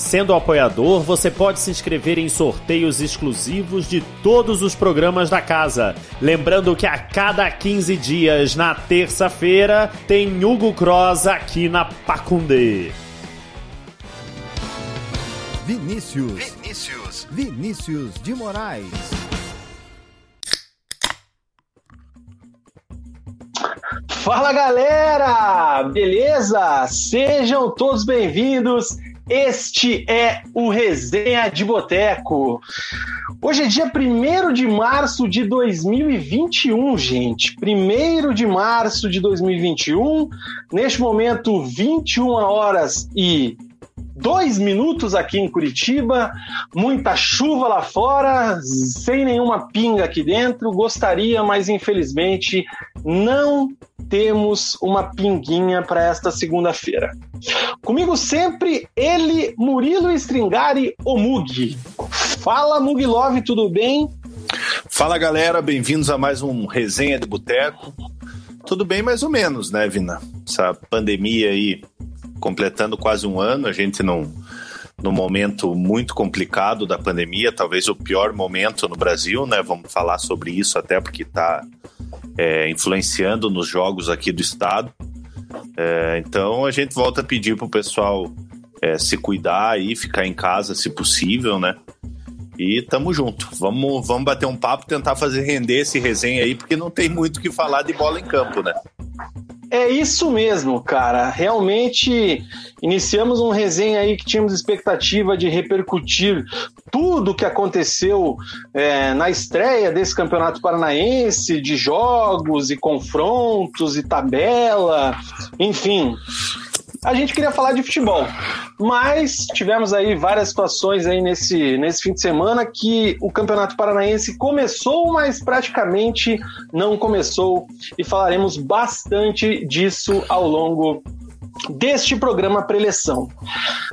Sendo apoiador, você pode se inscrever em sorteios exclusivos de todos os programas da casa. Lembrando que a cada 15 dias, na terça-feira, tem Hugo Cross aqui na Pacundê. Vinícius. Vinícius. Vinícius de Moraes. Fala galera! Beleza? Sejam todos bem-vindos. Este é o Resenha de Boteco. Hoje é dia 1 de março de 2021, gente. 1 de março de 2021. Neste momento, 21 horas e dois minutos aqui em Curitiba, muita chuva lá fora, sem nenhuma pinga aqui dentro. Gostaria, mas infelizmente não temos uma pinguinha para esta segunda-feira. Comigo sempre ele, Murilo Stringari, o Mug. Fala Mug Love, tudo bem? Fala galera, bem-vindos a mais um Resenha de Boteco. Tudo bem mais ou menos, né, Vina? Essa pandemia aí completando quase um ano, a gente não no momento muito complicado da pandemia, talvez o pior momento no Brasil, né? Vamos falar sobre isso até porque está é, influenciando nos jogos aqui do estado. É, então a gente volta a pedir para o pessoal é, se cuidar e ficar em casa se possível, né? E tamo junto. Vamos, vamos bater um papo, tentar fazer render esse resenha aí, porque não tem muito o que falar de bola em campo, né? É isso mesmo, cara. Realmente iniciamos um resenha aí que tínhamos expectativa de repercutir tudo o que aconteceu é, na estreia desse campeonato paranaense, de jogos e confrontos e tabela, enfim a gente queria falar de futebol, mas tivemos aí várias situações aí nesse, nesse fim de semana que o Campeonato Paranaense começou, mas praticamente não começou e falaremos bastante disso ao longo deste programa preleção.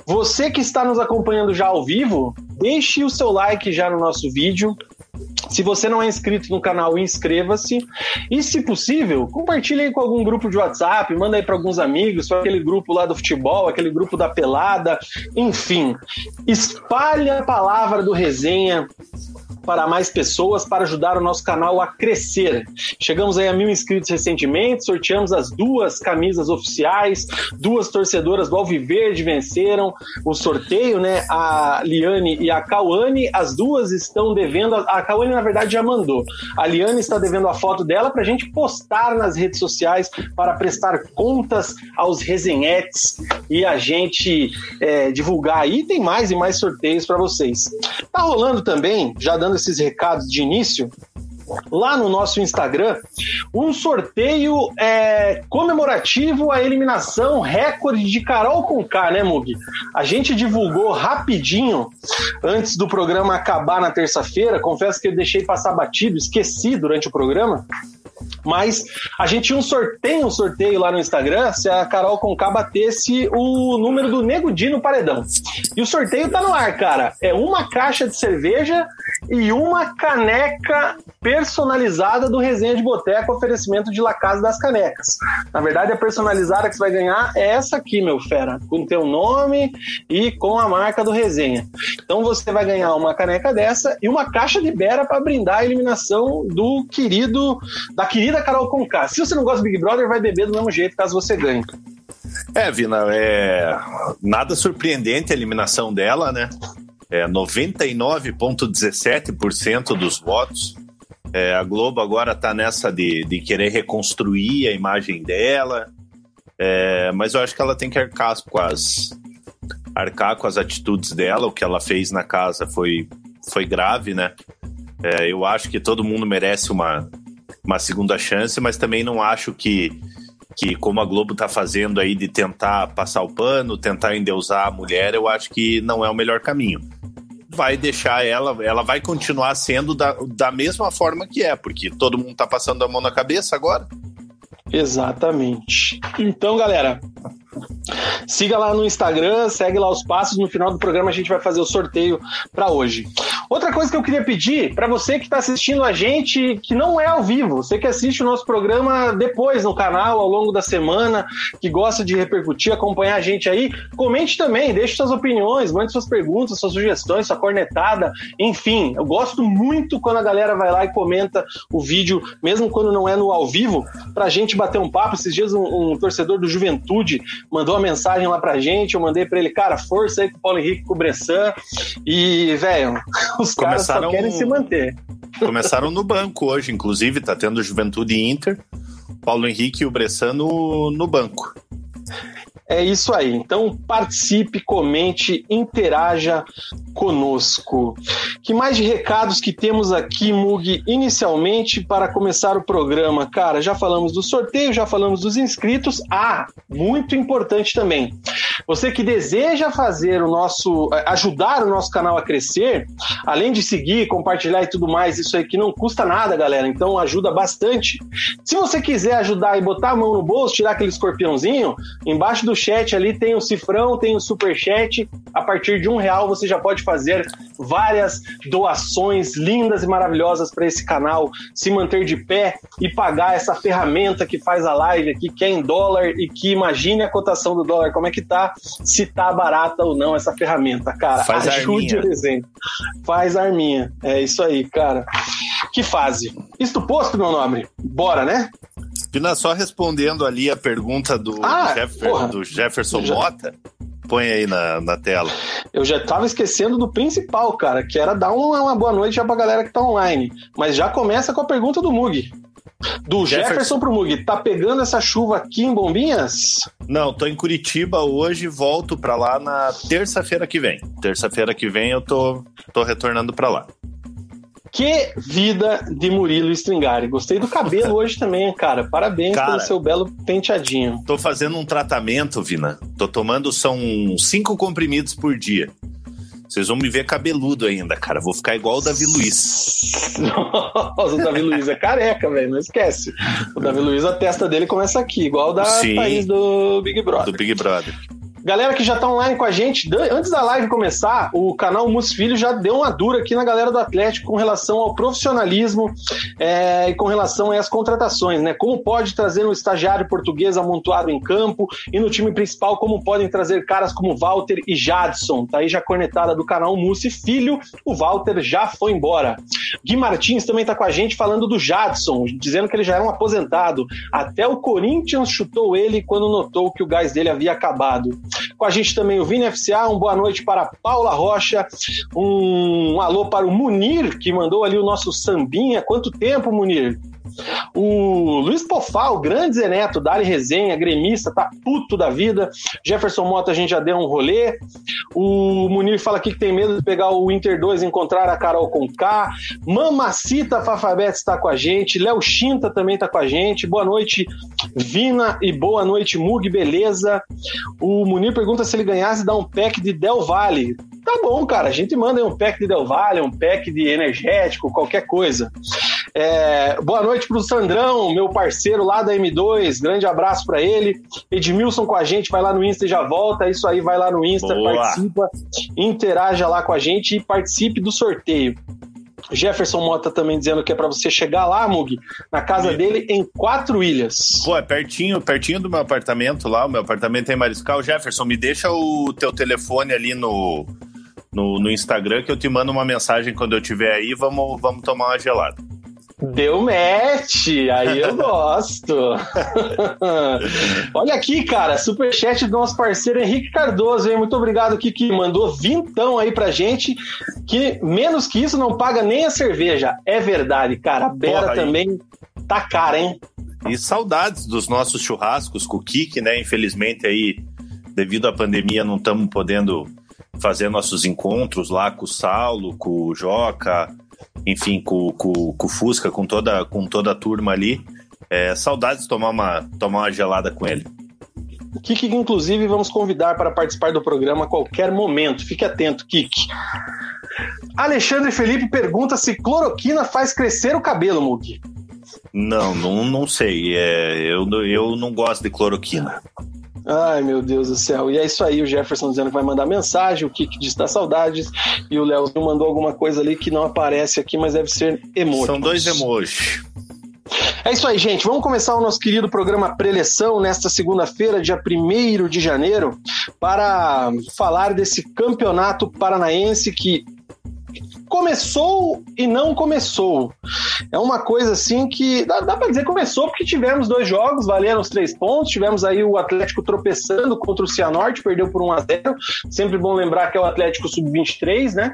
Você que está nos acompanhando já ao vivo, deixe o seu like já no nosso vídeo, se você não é inscrito no canal, inscreva-se. E, se possível, compartilhe aí com algum grupo de WhatsApp, manda aí para alguns amigos, para aquele grupo lá do futebol, aquele grupo da pelada, enfim. Espalhe a palavra do resenha para mais pessoas para ajudar o nosso canal a crescer. Chegamos aí a mil inscritos recentemente, sorteamos as duas camisas oficiais, duas torcedoras do Alviverde venceram o sorteio, né? A Liane e a Cauane, as duas estão devendo, a Cauane na verdade já mandou, a Liane está devendo a foto dela para a gente postar nas redes sociais para prestar contas aos resenhetes e a gente é, divulgar aí, tem mais e mais sorteios para vocês. Tá rolando também, já dando esses recados de início, lá no nosso Instagram um sorteio é, comemorativo à eliminação recorde de Carol Conká, né, Mug? A gente divulgou rapidinho antes do programa acabar na terça-feira. Confesso que eu deixei passar batido, esqueci durante o programa. Mas a gente tinha um sorteio, um sorteio lá no Instagram, se a Carol Conká batesse o número do Nego Di no paredão. E o sorteio tá no ar, cara. É uma caixa de cerveja e uma caneca personalizada do Resenha de Boteco, oferecimento de La Casa das Canecas. Na verdade, a personalizada que você vai ganhar é essa aqui, meu fera, com teu nome e com a marca do Resenha. Então você vai ganhar uma caneca dessa e uma caixa de Bera para brindar a eliminação do querido, da querida Carol Conká. Se você não gosta do Big Brother, vai beber do mesmo jeito caso você ganhe. É, Vina, é nada surpreendente a eliminação dela, né? é, 99,17% dos votos. É, a Globo agora está nessa de, de querer reconstruir a imagem dela, é, mas eu acho que ela tem que arcar com as, arcar com as atitudes dela. O que ela fez na casa foi, foi grave, né? É, eu acho que todo mundo merece uma, uma segunda chance, mas também não acho que, que como a Globo está fazendo aí de tentar passar o pano, tentar endeusar a mulher, eu acho que não é o melhor caminho. Vai deixar ela, ela vai continuar sendo da, da mesma forma que é, porque todo mundo está passando a mão na cabeça agora. Exatamente. Então, galera, Siga lá no Instagram, segue lá os passos. No final do programa a gente vai fazer o sorteio para hoje. Outra coisa que eu queria pedir para você que está assistindo a gente, que não é ao vivo, você que assiste o nosso programa depois no canal, ao longo da semana, que gosta de repercutir, acompanhar a gente aí, comente também, deixe suas opiniões, mande suas perguntas, suas sugestões, sua cornetada, enfim. Eu gosto muito quando a galera vai lá e comenta o vídeo, mesmo quando não é no ao vivo, para a gente bater um papo. Esses dias um, um torcedor do Juventude mandou uma mensagem lá pra gente, eu mandei pra ele, cara, força aí com o Paulo Henrique com o Bressan. E, velho, os Começaram... caras só querem se manter. Começaram no banco hoje, inclusive, tá tendo Juventude Inter, Paulo Henrique e o Bressan no, no banco. É isso aí. Então participe, comente, interaja conosco. Que mais de recados que temos aqui, Mug, inicialmente para começar o programa? Cara, já falamos do sorteio, já falamos dos inscritos. Ah, muito importante também. Você que deseja fazer o nosso, eh, ajudar o nosso canal a crescer, além de seguir, compartilhar e tudo mais, isso aí que não custa nada, galera. Então ajuda bastante. Se você quiser ajudar e botar a mão no bolso, tirar aquele escorpiãozinho, embaixo do chat ali tem o cifrão, tem o super chat. A partir de um real você já pode fazer várias doações lindas e maravilhosas para esse canal se manter de pé e pagar essa ferramenta que faz a live aqui, que é em dólar e que imagine a cotação do dólar, como é que tá, se tá barata ou não essa ferramenta, cara. Faz Ajude o desenho. Faz a arminha. É isso aí, cara. Que fase. Isto posto, meu nobre. Bora, né? Pina, só respondendo ali a pergunta do, ah, Jeffer, do Jefferson já... Mota, põe aí na, na tela. Eu já tava esquecendo do principal, cara, que era dar uma, uma boa noite já pra galera que tá online. Mas já começa com a pergunta do Mug. Do Jefferson, Jefferson pro Mug, tá pegando essa chuva aqui em Bombinhas? Não, tô em Curitiba hoje, volto pra lá na terça-feira que vem. Terça-feira que vem eu tô, tô retornando pra lá. Que vida de Murilo Stringari. Gostei do cabelo hoje também, cara. Parabéns cara, pelo seu belo penteadinho. Tô fazendo um tratamento, Vina. Tô tomando, são cinco comprimidos por dia. Vocês vão me ver cabeludo ainda, cara. Vou ficar igual o Davi Luiz. Nossa, o Davi Luiz é careca, velho. Não esquece. O Davi Luiz, a testa dele começa aqui, igual da Sim, Thaís do Big Brother. Do Big Brother. Galera que já tá online com a gente, antes da live começar, o canal Mus Filho já deu uma dura aqui na galera do Atlético com relação ao profissionalismo é, e com relação às contratações, né? Como pode trazer um estagiário português amontoado em campo e no time principal, como podem trazer caras como Walter e Jadson. Tá aí já cornetada do canal Mussi Filho, o Walter já foi embora. Gui Martins também tá com a gente falando do Jadson, dizendo que ele já era um aposentado. Até o Corinthians chutou ele quando notou que o gás dele havia acabado. Com a gente também o Vini FCA, um boa noite para Paula Rocha, um alô para o Munir, que mandou ali o nosso sambinha. Quanto tempo, Munir? O Luiz Pofal, grande Zeneto, Dali Resenha, gremista, tá puto da vida. Jefferson Mota, a gente já deu um rolê. O Munir fala aqui que tem medo de pegar o Inter 2 e encontrar a Carol com K. Mamacita Fafabete está com a gente. Léo Chinta também tá com a gente. Boa noite, Vina, e boa noite, Mug, beleza? O Munir pergunta se ele ganhasse dar um pack de Del Valle. Tá bom, cara, a gente manda um pack de Del Valle, um pack de energético, qualquer coisa. É, boa noite pro Sandrão, meu parceiro lá da M2. Grande abraço para ele. Edmilson com a gente, vai lá no Insta e já volta. Isso aí, vai lá no Insta, Boa. participa, interaja lá com a gente e participe do sorteio. Jefferson Mota também dizendo que é para você chegar lá, Mug, na casa e... dele em Quatro Ilhas. Pô, é pertinho, pertinho do meu apartamento lá. O meu apartamento é em Mariscal. Jefferson, me deixa o teu telefone ali no, no, no Instagram que eu te mando uma mensagem quando eu estiver aí. Vamos, vamos tomar uma gelada. Deu match, aí eu gosto. Olha aqui, cara, superchat do nosso parceiro Henrique Cardoso, hein? Muito obrigado que mandou vintão aí pra gente, que menos que isso não paga nem a cerveja. É verdade, cara. A Bera também tá cara, hein? E saudades dos nossos churrascos com o Kik, né? Infelizmente aí, devido à pandemia, não estamos podendo fazer nossos encontros lá com o Saulo, com o Joca, enfim, com, com, com o Fusca, com toda, com toda a turma ali. É, saudades de tomar uma, tomar uma gelada com ele. Kiki, inclusive, vamos convidar para participar do programa a qualquer momento. Fique atento, Kiki. Alexandre Felipe pergunta se cloroquina faz crescer o cabelo, Mugi. Não, não, não sei. É, eu, eu não gosto de cloroquina. Ai, meu Deus do céu. E é isso aí, o Jefferson dizendo que vai mandar mensagem, o Kiki diz tá saudades, e o Léo mandou alguma coisa ali que não aparece aqui, mas deve ser emoji. São dois emojis. É isso aí, gente. Vamos começar o nosso querido programa Preleção nesta segunda-feira, dia 1 de janeiro, para falar desse campeonato paranaense que começou e não começou. É uma coisa assim que dá, dá para dizer começou porque tivemos dois jogos, valeram os três pontos, tivemos aí o Atlético tropeçando contra o Cianorte, perdeu por 1 a 0 sempre bom lembrar que é o Atlético Sub-23, né?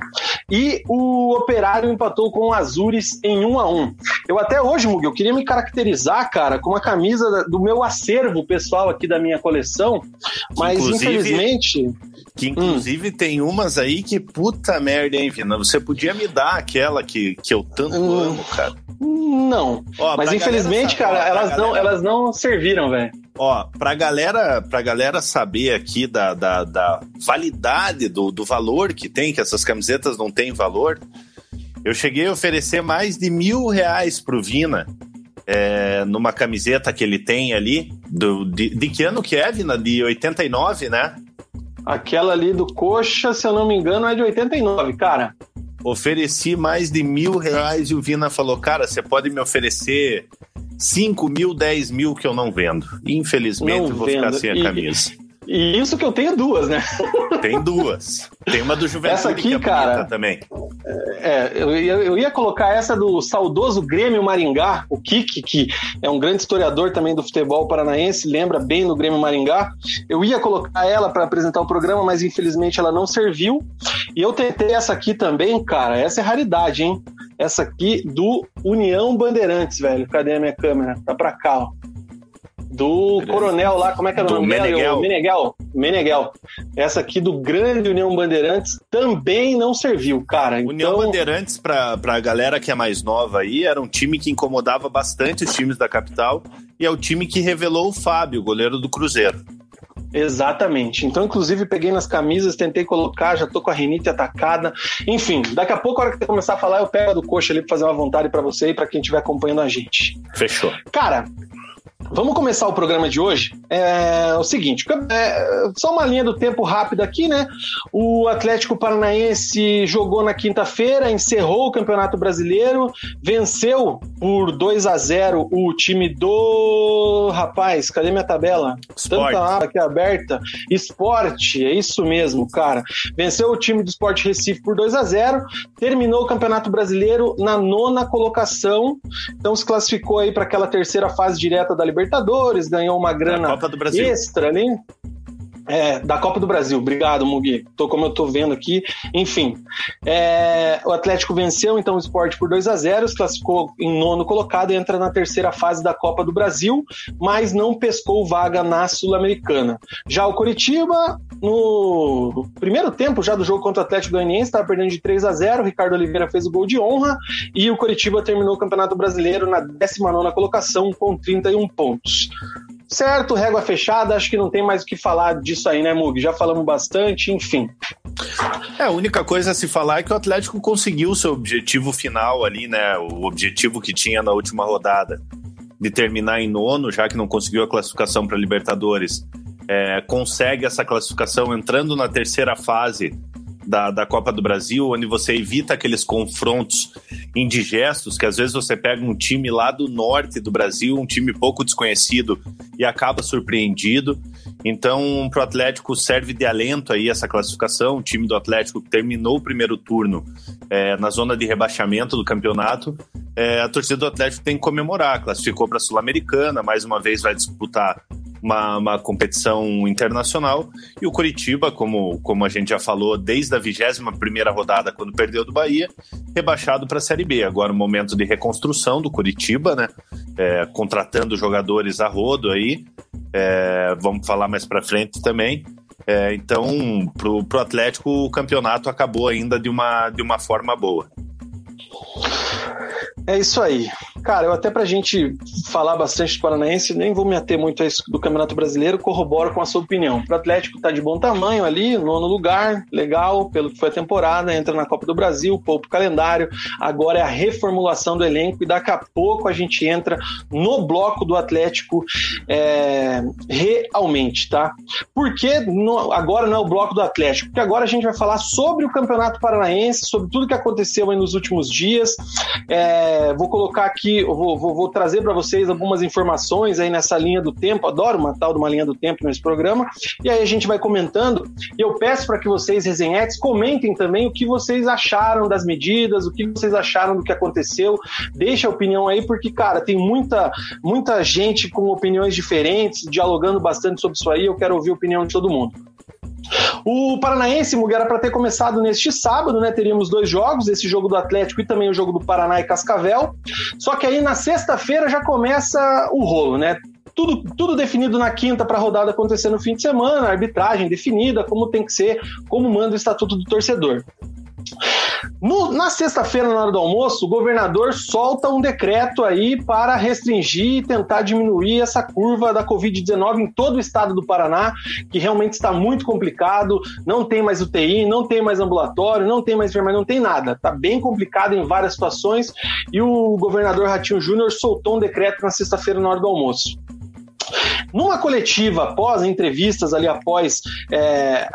E o Operário empatou com o Azures em 1 a 1 Eu até hoje, Mugi, eu queria me caracterizar, cara, com uma camisa do meu acervo pessoal aqui da minha coleção, mas infelizmente... Que inclusive hum. tem umas aí que puta merda, hein, Vina? Você podia me dar aquela que, que eu tanto hum. amo, cara. Não. Ó, Mas infelizmente, cara, ó, elas, galera... não, elas não serviram, velho. Ó, pra galera, pra galera saber aqui da, da, da validade do, do valor que tem, que essas camisetas não têm valor, eu cheguei a oferecer mais de mil reais pro Vina é, numa camiseta que ele tem ali. Do, de, de que ano que é, Vina? De 89, né? Aquela ali do Coxa, se eu não me engano, é de 89, cara. Ofereci mais de mil reais e o Vina falou: Cara, você pode me oferecer 5 mil, 10 mil que eu não vendo. Infelizmente, não vou vendo. ficar sem a camisa. E isso que eu tenho duas, né? Tem duas. Tem uma do Juventude essa aqui, que é cara, também. É, eu ia, eu ia colocar essa do saudoso Grêmio Maringá, o Kiki, que é um grande historiador também do futebol paranaense, lembra bem do Grêmio Maringá. Eu ia colocar ela para apresentar o programa, mas infelizmente ela não serviu. E eu tentei essa aqui também, cara. Essa é raridade, hein? Essa aqui do União Bandeirantes, velho. Cadê a minha câmera? Tá pra cá, ó do coronel lá, como é que era o nome Meneghel. Meneghel. Meneghel. Essa aqui do grande União Bandeirantes também não serviu, cara. Então... União Bandeirantes, pra, pra galera que é mais nova aí, era um time que incomodava bastante os times da capital e é o time que revelou o Fábio, goleiro do Cruzeiro. Exatamente. Então, inclusive, peguei nas camisas, tentei colocar, já tô com a rinite atacada. Enfim, daqui a pouco, a hora que você começar a falar, eu pego a do coxa ali pra fazer uma vontade para você e para quem estiver acompanhando a gente. Fechou. Cara, Vamos começar o programa de hoje. É o seguinte, é, só uma linha do tempo rápida aqui, né? O Atlético Paranaense jogou na quinta-feira, encerrou o Campeonato Brasileiro, venceu por 2 a 0 o time do rapaz, cadê minha tabela? Sport. Tanta aba aqui aberta. Esporte, é isso mesmo, cara. Venceu o time do Sport Recife por 2 a 0, terminou o Campeonato Brasileiro na nona colocação, então se classificou aí para aquela terceira fase direta da Libertadores, ganhou uma grana extra ali. É, da Copa do Brasil. Obrigado, Mugi. Tô como eu tô vendo aqui. Enfim, é, o Atlético venceu então o esporte por 2 a 0 se classificou em nono colocado e entra na terceira fase da Copa do Brasil, mas não pescou vaga na Sul-Americana. Já o Curitiba, no primeiro tempo já do jogo contra o Atlético Goianiense, estava perdendo de 3 a 0 Ricardo Oliveira fez o gol de honra e o Curitiba terminou o Campeonato Brasileiro na 19 colocação com 31 pontos. Certo, régua fechada, acho que não tem mais o que falar disso aí, né, Mug? Já falamos bastante, enfim. É, a única coisa a se falar é que o Atlético conseguiu o seu objetivo final ali, né? O objetivo que tinha na última rodada de terminar em nono, já que não conseguiu a classificação para Libertadores. É, consegue essa classificação entrando na terceira fase da, da Copa do Brasil, onde você evita aqueles confrontos indigestos, que às vezes você pega um time lá do norte do Brasil, um time pouco desconhecido, e acaba surpreendido. Então, para o Atlético serve de alento aí essa classificação. O time do Atlético terminou o primeiro turno é, na zona de rebaixamento do campeonato é, a torcida do Atlético tem que comemorar. Classificou para a Sul-Americana, mais uma vez vai disputar uma, uma, competição internacional. E o Curitiba, como, como a gente já falou, desde a 21 rodada, quando perdeu do Bahia, rebaixado para a Série B. Agora o momento de reconstrução do Curitiba, né? É, contratando jogadores a rodo aí. É, vamos falar mais para frente também. É, então, para o Atlético, o campeonato acabou ainda de uma, de uma forma boa. É isso aí. Cara, eu até pra gente falar bastante do Paranaense, nem vou me ater muito a isso do Campeonato Brasileiro, corroboro com a sua opinião. O Atlético tá de bom tamanho ali, nono lugar, legal, pelo que foi a temporada, entra na Copa do Brasil, poupa o calendário, agora é a reformulação do elenco e daqui a pouco a gente entra no bloco do Atlético é, realmente, tá? Porque no, agora não é o bloco do Atlético, porque agora a gente vai falar sobre o Campeonato Paranaense, sobre tudo que aconteceu aí nos últimos dias. É, vou colocar aqui vou, vou, vou trazer para vocês algumas informações aí nessa linha do tempo. Adoro uma tal de uma linha do tempo nesse programa. E aí a gente vai comentando. E eu peço para que vocês, resenhetes, comentem também o que vocês acharam das medidas, o que vocês acharam do que aconteceu. Deixa a opinião aí, porque, cara, tem muita, muita gente com opiniões diferentes, dialogando bastante sobre isso aí. Eu quero ouvir a opinião de todo mundo. O Paranaense, Muguera, era para ter começado neste sábado, né? Teríamos dois jogos, esse jogo do Atlético e também o jogo do Paraná e Cascavel. Só que aí na sexta-feira já começa o rolo, né? Tudo, tudo definido na quinta para a rodada acontecer no fim de semana, arbitragem definida, como tem que ser, como manda o Estatuto do Torcedor. No, na sexta-feira, na hora do almoço, o governador solta um decreto aí para restringir e tentar diminuir essa curva da Covid-19 em todo o estado do Paraná, que realmente está muito complicado. Não tem mais UTI, não tem mais ambulatório, não tem mais enfermagem, não tem nada. Está bem complicado em várias situações. E o governador Ratinho Júnior soltou um decreto na sexta-feira, na hora do almoço. Numa coletiva, após entrevistas ali, após é,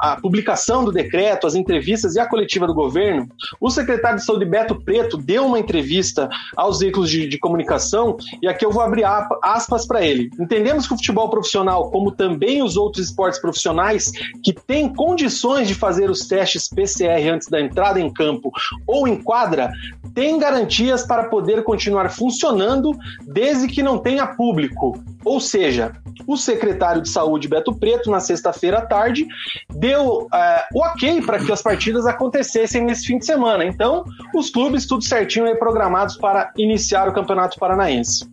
a publicação do decreto, as entrevistas e a coletiva do governo, o secretário de Saúde Beto Preto deu uma entrevista aos veículos de, de comunicação e aqui eu vou abrir aspas para ele. Entendemos que o futebol profissional, como também os outros esportes profissionais que têm condições de fazer os testes PCR antes da entrada em campo ou em quadra, tem garantias para poder continuar funcionando desde que não tenha público. Ou seja, o secretário de saúde Beto Preto, na sexta-feira à tarde, deu é, o ok para que as partidas acontecessem nesse fim de semana. Então, os clubes, tudo certinho, aí, programados para iniciar o Campeonato Paranaense.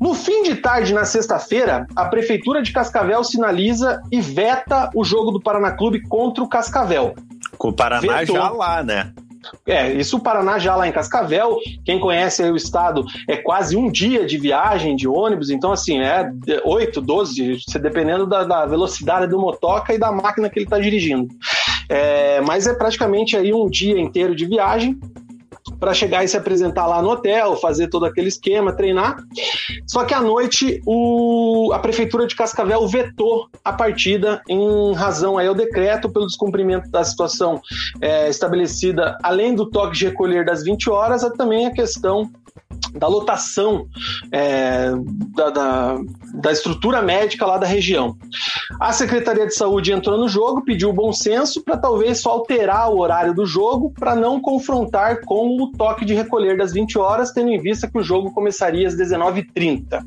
No fim de tarde, na sexta-feira, a Prefeitura de Cascavel sinaliza e veta o jogo do Paraná Clube contra o Cascavel. Com o Paraná Vetou. já lá, né? É, isso o Paraná já lá em Cascavel, quem conhece o estado, é quase um dia de viagem de ônibus, então assim, é 8, 12, dependendo da, da velocidade do motoca e da máquina que ele está dirigindo. É, mas é praticamente aí um dia inteiro de viagem para chegar e se apresentar lá no hotel, fazer todo aquele esquema, treinar. Só que à noite o, a prefeitura de Cascavel vetou a partida em razão aí ao decreto pelo descumprimento da situação é, estabelecida, além do toque de recolher das 20 horas, também a questão da lotação é, da, da, da, estrutura médica lá da região. A Secretaria de Saúde entrou no jogo, pediu bom senso para talvez só alterar o horário do jogo para não confrontar com o toque de recolher das 20 horas, tendo em vista que o jogo começaria às 19h30.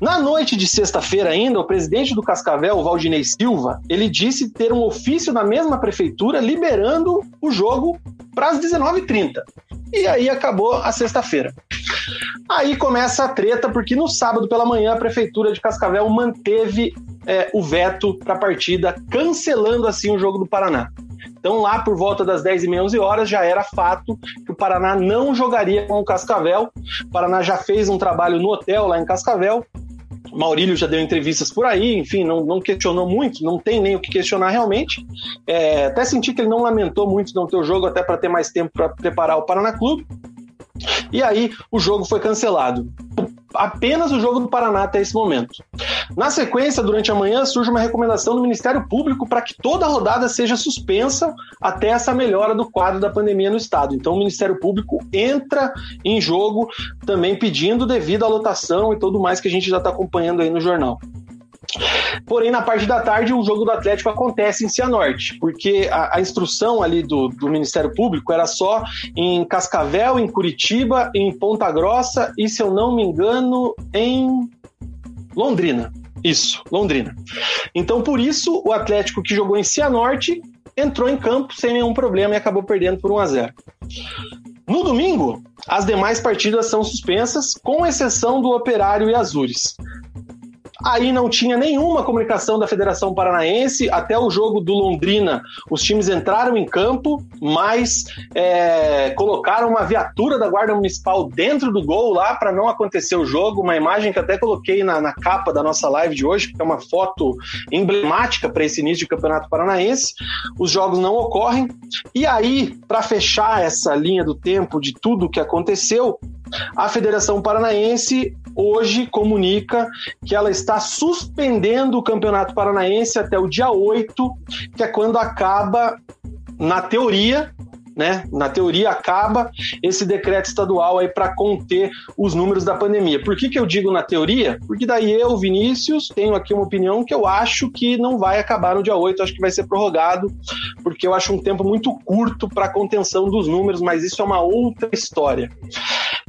Na noite de sexta-feira ainda, o presidente do Cascavel, Valdinei Silva, ele disse ter um ofício na mesma prefeitura liberando o jogo para as 19h30. E aí acabou a sexta-feira. Aí começa a treta, porque no sábado pela manhã a prefeitura de Cascavel manteve é, o veto para a partida, cancelando assim o jogo do Paraná. Então, lá por volta das 10 e meia, 11 horas, já era fato que o Paraná não jogaria com o Cascavel. O Paraná já fez um trabalho no hotel lá em Cascavel. Maurílio já deu entrevistas por aí, enfim, não, não questionou muito, não tem nem o que questionar realmente. É, até senti que ele não lamentou muito não ter o jogo, até para ter mais tempo para preparar o Paraná Clube. E aí o jogo foi cancelado. Apenas o jogo do Paraná até esse momento. Na sequência, durante a manhã, surge uma recomendação do Ministério Público para que toda a rodada seja suspensa até essa melhora do quadro da pandemia no Estado. Então, o Ministério Público entra em jogo também pedindo devido à lotação e tudo mais que a gente já está acompanhando aí no jornal. Porém, na parte da tarde, o jogo do Atlético acontece em Cianorte, porque a, a instrução ali do, do, Ministério Público era só em Cascavel, em Curitiba, em Ponta Grossa e, se eu não me engano, em Londrina. Isso, Londrina. Então, por isso, o Atlético que jogou em Cianorte entrou em campo sem nenhum problema e acabou perdendo por 1 a 0. No domingo, as demais partidas são suspensas, com exceção do Operário e Azures. Aí não tinha nenhuma comunicação da Federação Paranaense. Até o jogo do Londrina, os times entraram em campo, mas é, colocaram uma viatura da Guarda Municipal dentro do gol lá para não acontecer o jogo. Uma imagem que até coloquei na, na capa da nossa live de hoje, que é uma foto emblemática para esse início de Campeonato Paranaense. Os jogos não ocorrem. E aí, para fechar essa linha do tempo de tudo o que aconteceu, a Federação Paranaense hoje comunica que ela está suspendendo o Campeonato Paranaense até o dia 8, que é quando acaba, na teoria, né? Na teoria acaba esse decreto estadual aí para conter os números da pandemia. Por que, que eu digo na teoria? Porque daí eu, Vinícius, tenho aqui uma opinião que eu acho que não vai acabar no dia 8, acho que vai ser prorrogado, porque eu acho um tempo muito curto para contenção dos números, mas isso é uma outra história.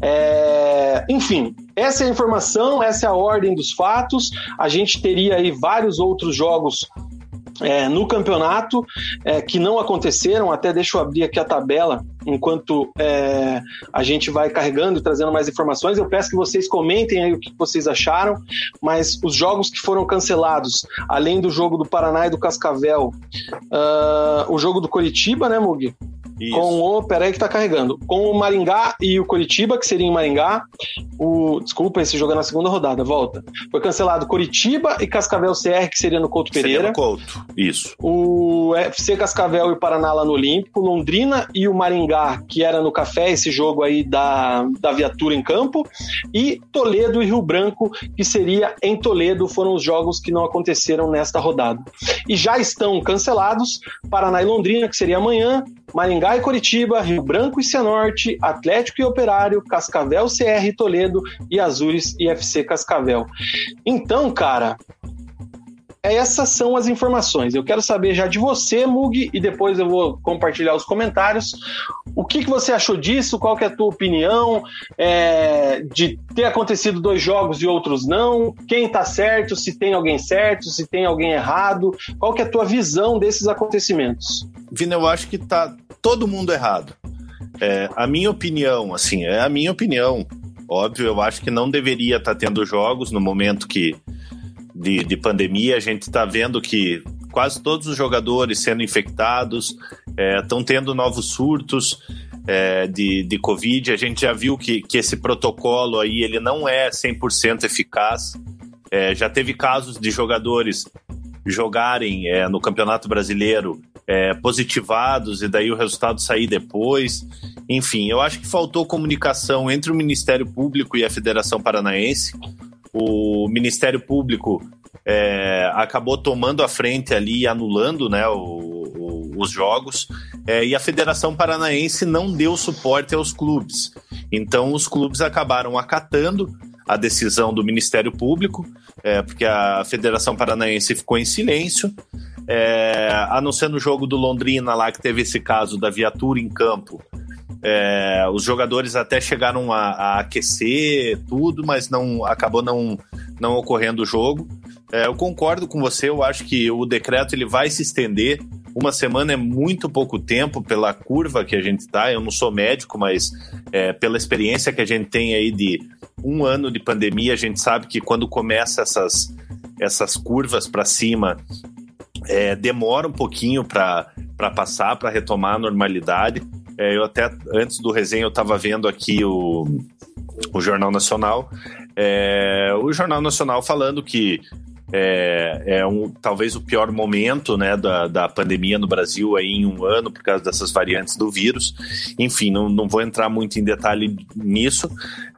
É... Enfim, essa é a informação, essa é a ordem dos fatos. A gente teria aí vários outros jogos é, no campeonato é, que não aconteceram. Até deixa eu abrir aqui a tabela enquanto é, a gente vai carregando e trazendo mais informações. Eu peço que vocês comentem aí o que vocês acharam, mas os jogos que foram cancelados, além do jogo do Paraná e do Cascavel, uh, o jogo do Coritiba, né, Mugi? Isso. Com o. Peraí que tá carregando. Com o Maringá e o Curitiba, que seria em Maringá. O. Desculpa, esse jogo é na segunda rodada, volta. Foi cancelado Curitiba e Cascavel CR, que seria no Couto Pereira. Seria no Couto, isso. O FC Cascavel e o Paraná lá no Olímpico. Londrina e o Maringá, que era no Café, esse jogo aí da, da viatura em campo. E Toledo e Rio Branco, que seria em Toledo, foram os jogos que não aconteceram nesta rodada. E já estão cancelados Paraná e Londrina, que seria amanhã. Maringá e Curitiba, Rio Branco e Cianorte, Atlético e Operário, Cascavel, CR e Toledo e Azures e FC Cascavel. Então, cara, essas são as informações. Eu quero saber já de você, Mug, e depois eu vou compartilhar os comentários. O que, que você achou disso? Qual que é a tua opinião é, de ter acontecido dois jogos e outros não? Quem está certo? Se tem alguém certo? Se tem alguém errado? Qual que é a tua visão desses acontecimentos? Vina, eu acho que tá todo mundo errado. É, a minha opinião, assim, é a minha opinião. Óbvio, eu acho que não deveria estar tá tendo jogos no momento que de, de pandemia. A gente está vendo que quase todos os jogadores sendo infectados, estão é, tendo novos surtos é, de, de Covid. A gente já viu que, que esse protocolo aí ele não é 100% eficaz. É, já teve casos de jogadores jogarem é, no Campeonato Brasileiro é, positivados e daí o resultado sair depois. Enfim, eu acho que faltou comunicação entre o Ministério Público e a Federação Paranaense. O Ministério Público é, acabou tomando a frente ali e anulando né, o, o, os jogos. É, e a Federação Paranaense não deu suporte aos clubes. Então, os clubes acabaram acatando a decisão do Ministério Público, é, porque a Federação Paranaense ficou em silêncio, é, a não ser no jogo do Londrina lá que teve esse caso da viatura em campo. É, os jogadores até chegaram a, a, aquecer tudo, mas não acabou não, não ocorrendo o jogo. É, eu concordo com você, eu acho que o decreto ele vai se estender. Uma semana é muito pouco tempo pela curva que a gente está. Eu não sou médico, mas é, pela experiência que a gente tem aí de um ano de pandemia, a gente sabe que quando começa essas, essas curvas para cima, é, demora um pouquinho para passar, para retomar a normalidade. É, eu até, antes do resenha, eu estava vendo aqui o, o Jornal Nacional. É, o Jornal Nacional falando que é, é um, talvez o pior momento né, da, da pandemia no Brasil aí em um ano por causa dessas variantes do vírus. Enfim, não, não vou entrar muito em detalhe nisso,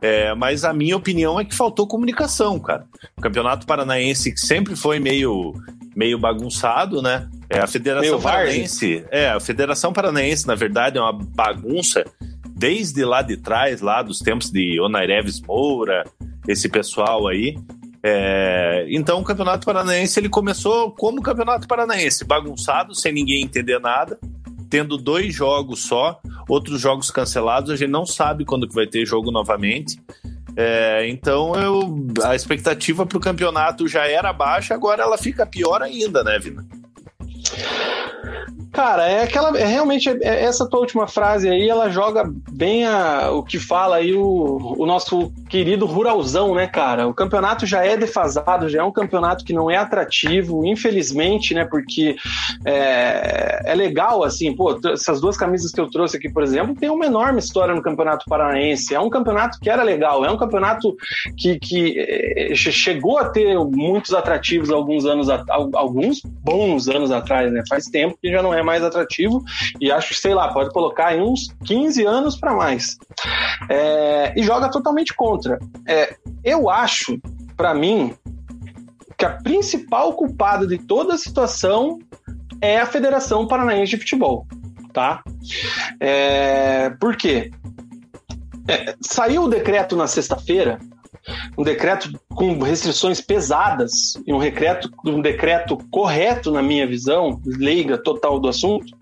é, mas a minha opinião é que faltou comunicação, cara. O Campeonato Paranaense sempre foi meio, meio bagunçado, né? É, a Federação Paranaense, é, a Federação Paranaense, na verdade, é uma bagunça desde lá de trás, lá dos tempos de Onaireves Moura, esse pessoal aí. É, então o Campeonato Paranaense ele começou como Campeonato Paranaense, bagunçado, sem ninguém entender nada, tendo dois jogos só, outros jogos cancelados, a gente não sabe quando que vai ter jogo novamente. É, então eu, a expectativa para o campeonato já era baixa, agora ela fica pior ainda, né, Vina? Cara, é aquela. É realmente é, essa tua última frase aí, ela joga bem a, o que fala aí o, o nosso querido ruralzão, né, cara? O campeonato já é defasado, já é um campeonato que não é atrativo, infelizmente, né? Porque é, é legal, assim, pô, essas duas camisas que eu trouxe aqui, por exemplo, tem uma enorme história no Campeonato Paranaense. É um campeonato que era legal, é um campeonato que, que é, chegou a ter muitos atrativos alguns anos, alguns bons anos atrás, né? Faz tempo que já não é mais atrativo e acho sei lá, pode colocar em uns 15 anos para mais. É, e joga totalmente contra. É, eu acho, para mim, que a principal culpada de toda a situação é a Federação Paranaense de Futebol, tá? É, por quê? É, saiu o decreto na sexta-feira um decreto com restrições pesadas e um decreto, um decreto correto na minha visão, leiga total do assunto,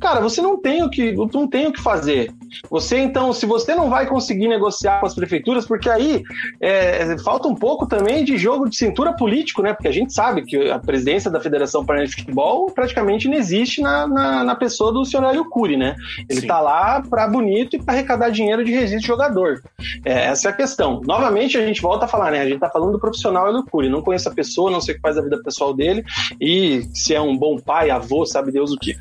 cara, você não tem o que não tem o que fazer. Você então, se você não vai conseguir negociar com as prefeituras, porque aí é, falta um pouco também de jogo de cintura político, né? Porque a gente sabe que a presidência da Federação Paranaense de Futebol praticamente não existe na, na, na pessoa do senhor Hélio Cury, né? Ele Sim. tá lá para bonito e para arrecadar dinheiro de registro de jogador. É, essa é a questão. Novamente a gente volta a falar, né? A gente tá falando do profissional Hélio Cury. Não conheço a pessoa, não sei o que faz a vida pessoal dele e se é um bom pai, avô, sabe Deus o que.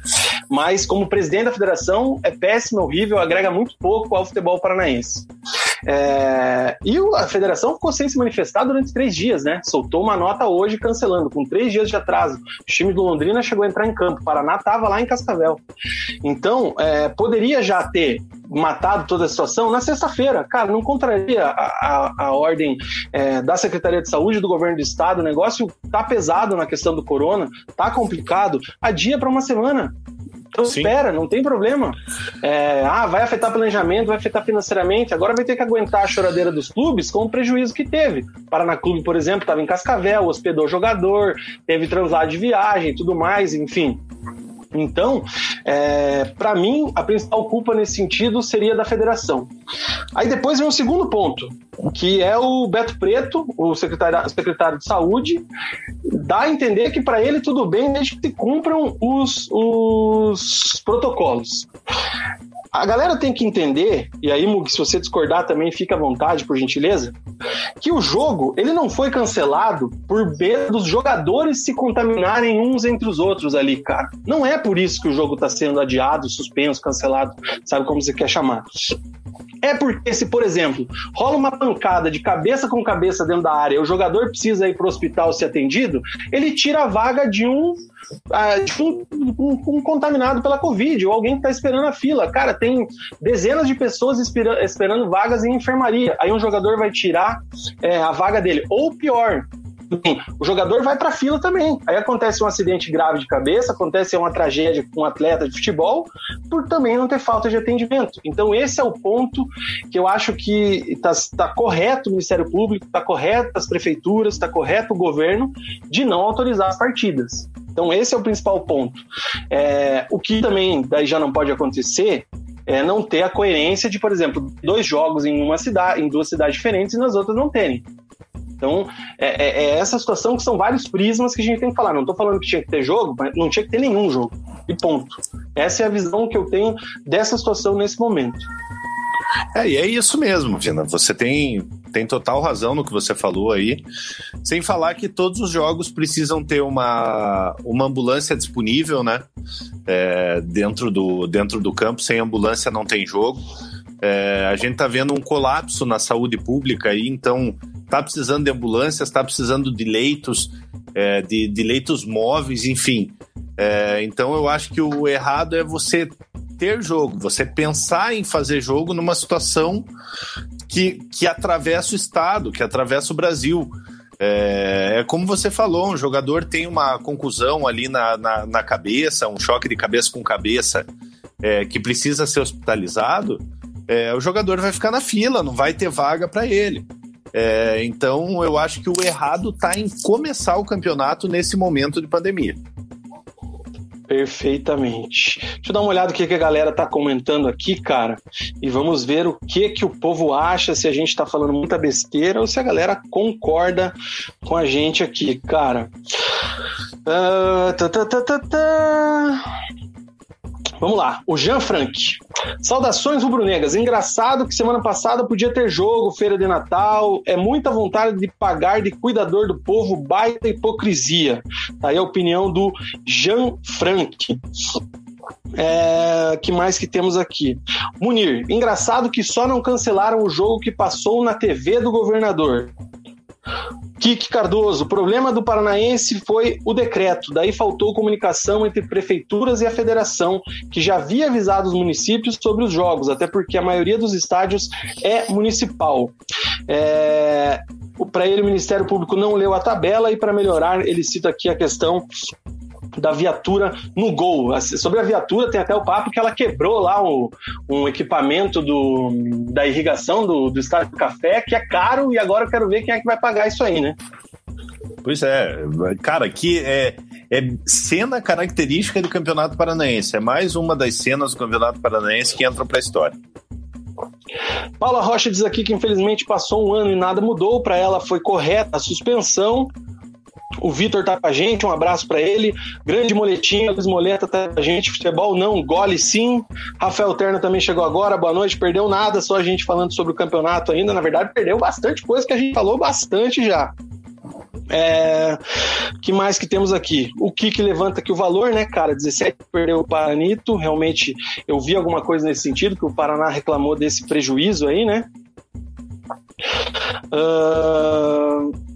Mas como presidente da federação é péssimo, horrível, agrega muito pouco ao futebol paranaense. É, e a federação ficou sem se manifestar durante três dias, né? Soltou uma nota hoje cancelando, com três dias de atraso. O time do Londrina chegou a entrar em campo, o Paraná estava lá em Cascavel. Então, é, poderia já ter matado toda a situação na sexta-feira. Cara, não contraria a, a, a ordem é, da Secretaria de Saúde do governo do estado. O negócio tá pesado na questão do corona, tá complicado. A dia para uma semana. Então Sim. espera, não tem problema. É, ah, vai afetar planejamento, vai afetar financeiramente. Agora vai ter que aguentar a choradeira dos clubes com o prejuízo que teve. Paraná Clube, por exemplo, estava em Cascavel, hospedou jogador, teve translado de viagem, tudo mais, enfim. Então, é, para mim, a principal culpa nesse sentido seria da federação. Aí depois vem o segundo ponto, que é o Beto Preto, o secretário, secretário de saúde, dá a entender que para ele tudo bem desde que se cumpram os, os protocolos. A galera tem que entender, e aí, Mug, se você discordar também, fica à vontade, por gentileza, que o jogo ele não foi cancelado por medo dos jogadores se contaminarem uns entre os outros ali, cara. Não é por isso que o jogo está sendo adiado, suspenso, cancelado, sabe como você quer chamar. É porque se, por exemplo, rola uma pancada de cabeça com cabeça dentro da área, o jogador precisa ir para o hospital ser atendido, ele tira a vaga de um ah, de um, um, um, contaminado pela Covid, ou alguém que está esperando a fila. Cara, tem dezenas de pessoas espera, esperando vagas em enfermaria. Aí um jogador vai tirar é, a vaga dele. Ou pior, o jogador vai para a fila também. Aí acontece um acidente grave de cabeça, acontece uma tragédia com um atleta de futebol, por também não ter falta de atendimento. Então, esse é o ponto que eu acho que está tá correto o Ministério Público, está correto as prefeituras, está correto o governo de não autorizar as partidas. Então, esse é o principal ponto. É, o que também daí já não pode acontecer é não ter a coerência de, por exemplo, dois jogos em uma cidade, em duas cidades diferentes e nas outras não terem. Então, é, é, é, essa situação que são vários prismas que a gente tem que falar. Não estou falando que tinha que ter jogo, mas não tinha que ter nenhum jogo. E ponto. Essa é a visão que eu tenho dessa situação nesse momento. É, e é isso mesmo, Vina. Você tem, tem total razão no que você falou aí. Sem falar que todos os jogos precisam ter uma, uma ambulância disponível, né? É, dentro, do, dentro do campo. Sem ambulância não tem jogo. É, a gente está vendo um colapso na saúde pública aí, então está precisando de ambulâncias, está precisando de leitos, é, de, de, leitos móveis, enfim. É, então eu acho que o errado é você ter jogo, você pensar em fazer jogo numa situação que, que atravessa o Estado, que atravessa o Brasil. É, é, como você falou, um jogador tem uma conclusão ali na, na, na cabeça, um choque de cabeça com cabeça, é, que precisa ser hospitalizado, é, o jogador vai ficar na fila, não vai ter vaga para ele. É, então, eu acho que o errado está em começar o campeonato nesse momento de pandemia. Perfeitamente. Deixa eu dar uma olhada o que, que a galera tá comentando aqui, cara, e vamos ver o que que o povo acha, se a gente tá falando muita besteira ou se a galera concorda com a gente aqui, cara. Uh. Vamos lá, o Jean Frank. Saudações rubro-negras. Engraçado que semana passada podia ter jogo, feira de Natal. É muita vontade de pagar de cuidador do povo, baita hipocrisia. Tá aí a opinião do Jean Frank. É, que mais que temos aqui? Munir, engraçado que só não cancelaram o jogo que passou na TV do governador. Kiki Cardoso, o problema do Paranaense foi o decreto, daí faltou comunicação entre prefeituras e a federação, que já havia avisado os municípios sobre os jogos, até porque a maioria dos estádios é municipal. É... Para ele, o Ministério Público não leu a tabela e, para melhorar, ele cita aqui a questão da viatura no gol. Sobre a viatura, tem até o papo que ela quebrou lá um, um equipamento do, da irrigação do, do estádio do café, que é caro, e agora eu quero ver quem é que vai pagar isso aí, né? Pois é, cara, aqui é, é cena característica do Campeonato Paranaense. É mais uma das cenas do Campeonato Paranaense que entra para a história. Paula Rocha diz aqui que infelizmente passou um ano e nada mudou. Para ela foi correta a suspensão o Vitor tá com a gente, um abraço para ele. Grande Moletinha, Luiz Moleta tá com a gente. Futebol não, gole sim. Rafael Terna também chegou agora, boa noite. Perdeu nada, só a gente falando sobre o campeonato ainda. Na verdade, perdeu bastante coisa que a gente falou bastante já. É, que mais que temos aqui? O Kik levanta aqui o valor, né, cara? 17 perdeu o Paranito. Realmente eu vi alguma coisa nesse sentido, que o Paraná reclamou desse prejuízo aí, né? Uh,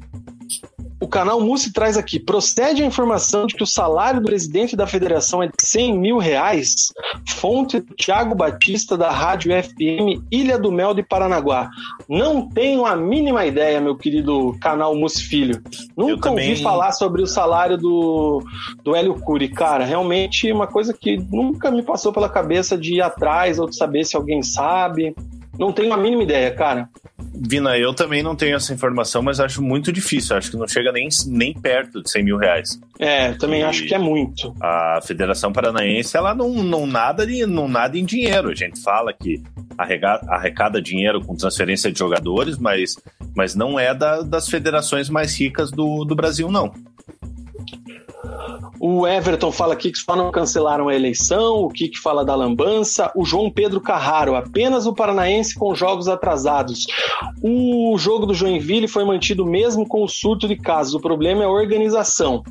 o canal Mussi traz aqui: procede a informação de que o salário do presidente da federação é de 100 mil reais? Fonte Tiago Batista, da Rádio FM Ilha do Mel de Paranaguá. Não tenho a mínima ideia, meu querido canal Mussi Filho. Nunca também... ouvi falar sobre o salário do, do Hélio Cury. Cara, realmente uma coisa que nunca me passou pela cabeça de ir atrás ou de saber se alguém sabe. Não tenho a mínima ideia, cara. Vina, eu também não tenho essa informação, mas acho muito difícil. Acho que não chega nem, nem perto de 100 mil reais. É, também e acho que é muito. A Federação Paranaense, ela não, não, nada, não nada em dinheiro. A gente fala que arrecada, arrecada dinheiro com transferência de jogadores, mas, mas não é da, das federações mais ricas do, do Brasil, não. O Everton fala aqui que só não cancelaram a eleição, o Kik fala da lambança, o João Pedro Carraro, apenas o Paranaense com jogos atrasados. O jogo do Joinville foi mantido mesmo com o surto de casos, o problema é a organização.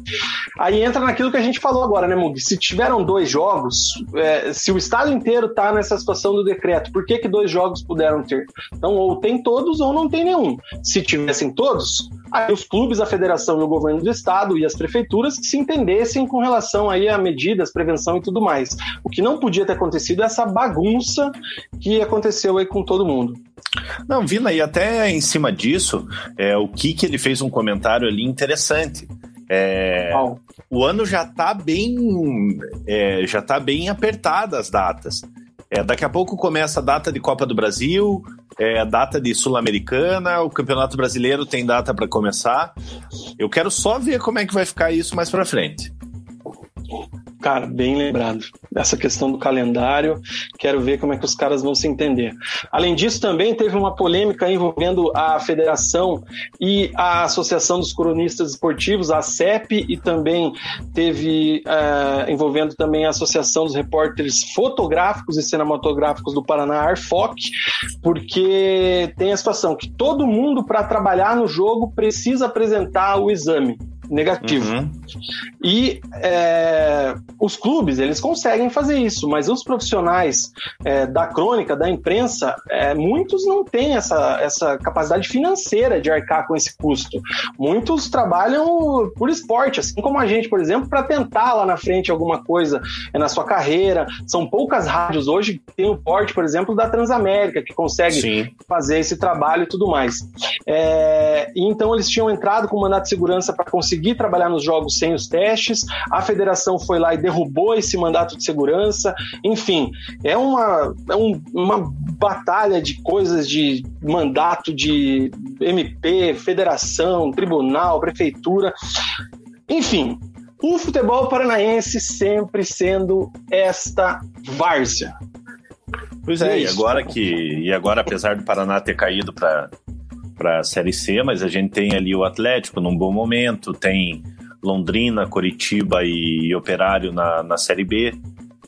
Aí entra naquilo que a gente falou agora, né, Mug? Se tiveram dois jogos, é, se o estado inteiro está nessa situação do decreto, por que, que dois jogos puderam ter? Então, ou tem todos ou não tem nenhum. Se tivessem todos, aí os clubes, a federação e o governo do estado e as prefeituras que se entendessem com relação aí a medidas, prevenção e tudo mais. O que não podia ter acontecido é essa bagunça que aconteceu aí com todo mundo. Não, Vina, e até em cima disso, é, o Kiki ele fez um comentário ali interessante. É, o ano já está bem, é, já tá bem apertado as datas. É, daqui a pouco começa a data de Copa do Brasil, é, data de Sul-Americana, o Campeonato Brasileiro tem data para começar. Eu quero só ver como é que vai ficar isso mais para frente. Cara, bem lembrado. Essa questão do calendário, quero ver como é que os caras vão se entender. Além disso, também teve uma polêmica envolvendo a federação e a Associação dos Cronistas Esportivos, a CEP, e também teve uh, envolvendo também a Associação dos Repórteres Fotográficos e Cinematográficos do Paraná, ARFOC, porque tem a situação que todo mundo, para trabalhar no jogo, precisa apresentar o exame negativo. Uhum. E é, os clubes, eles conseguem fazer isso, mas os profissionais é, da crônica, da imprensa, é, muitos não têm essa, essa capacidade financeira de arcar com esse custo. Muitos trabalham por esporte, assim como a gente, por exemplo, para tentar lá na frente alguma coisa é, na sua carreira. São poucas rádios hoje que tem o porte, por exemplo, da Transamérica, que consegue Sim. fazer esse trabalho e tudo mais. É, então eles tinham entrado com mandato de segurança para conseguir conseguir trabalhar nos jogos sem os testes. A federação foi lá e derrubou esse mandato de segurança. Enfim, é uma, é um, uma batalha de coisas de mandato de MP, federação, tribunal, prefeitura. Enfim, o futebol paranaense sempre sendo esta várzea. Pois é, e agora que e agora apesar do Paraná ter caído para para a Série C, mas a gente tem ali o Atlético num bom momento, tem Londrina, Coritiba e Operário na, na Série B.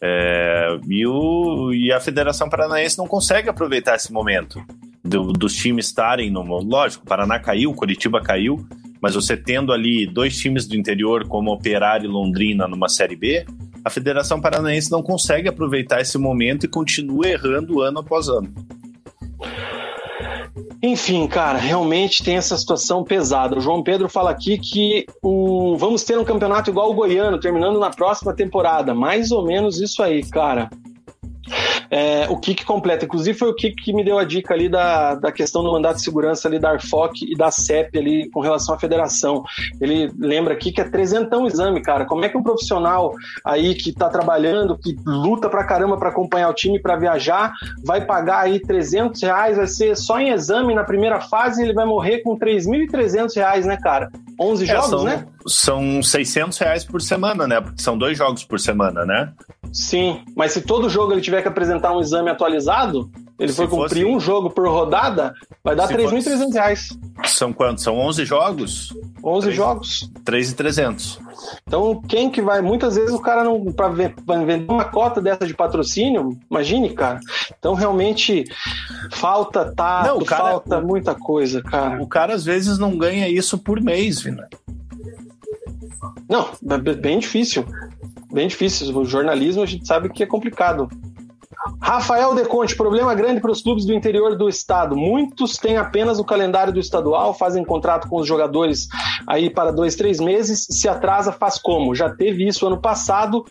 É, e, o, e a Federação Paranaense não consegue aproveitar esse momento do, dos times estarem no. Lógico, Paraná caiu, o Coritiba caiu, mas você tendo ali dois times do interior, como Operário e Londrina, numa Série B, a Federação Paranaense não consegue aproveitar esse momento e continua errando ano após ano. Enfim, cara, realmente tem essa situação pesada. O João Pedro fala aqui que o... vamos ter um campeonato igual o goiano, terminando na próxima temporada. Mais ou menos isso aí, cara. É, o Kik completa. Inclusive, foi o Kik que me deu a dica ali da, da questão do mandato de segurança ali da Arfoc e da CEP ali com relação à federação. Ele lembra aqui que é trezentão exame, cara. Como é que um profissional aí que tá trabalhando, que luta pra caramba para acompanhar o time para viajar, vai pagar aí 300 reais, vai ser só em exame na primeira fase ele vai morrer com 3.300 reais, né, cara? 11 é, jogos, são, né? São 600 reais por semana, né? Porque são dois jogos por semana, né? Sim, mas se todo jogo ele tiver que apresentar um exame atualizado, ele se for cumprir fosse... um jogo por rodada, vai dar 3.300 reais. São quantos? São 11 jogos? 11 3, jogos. 3.300. Então, quem que vai... Muitas vezes o cara não... Para vender uma cota dessa de patrocínio, imagine, cara. Então, realmente, falta tato, não, cara, falta o, muita coisa, cara. O cara, às vezes, não ganha isso por mês, Vina. Não, é bem difícil bem difícil. O jornalismo a gente sabe que é complicado. Rafael Deconte, problema grande para os clubes do interior do estado. Muitos têm apenas o calendário do estadual, fazem contrato com os jogadores aí para dois, três meses. Se atrasa, faz como? Já teve isso ano passado,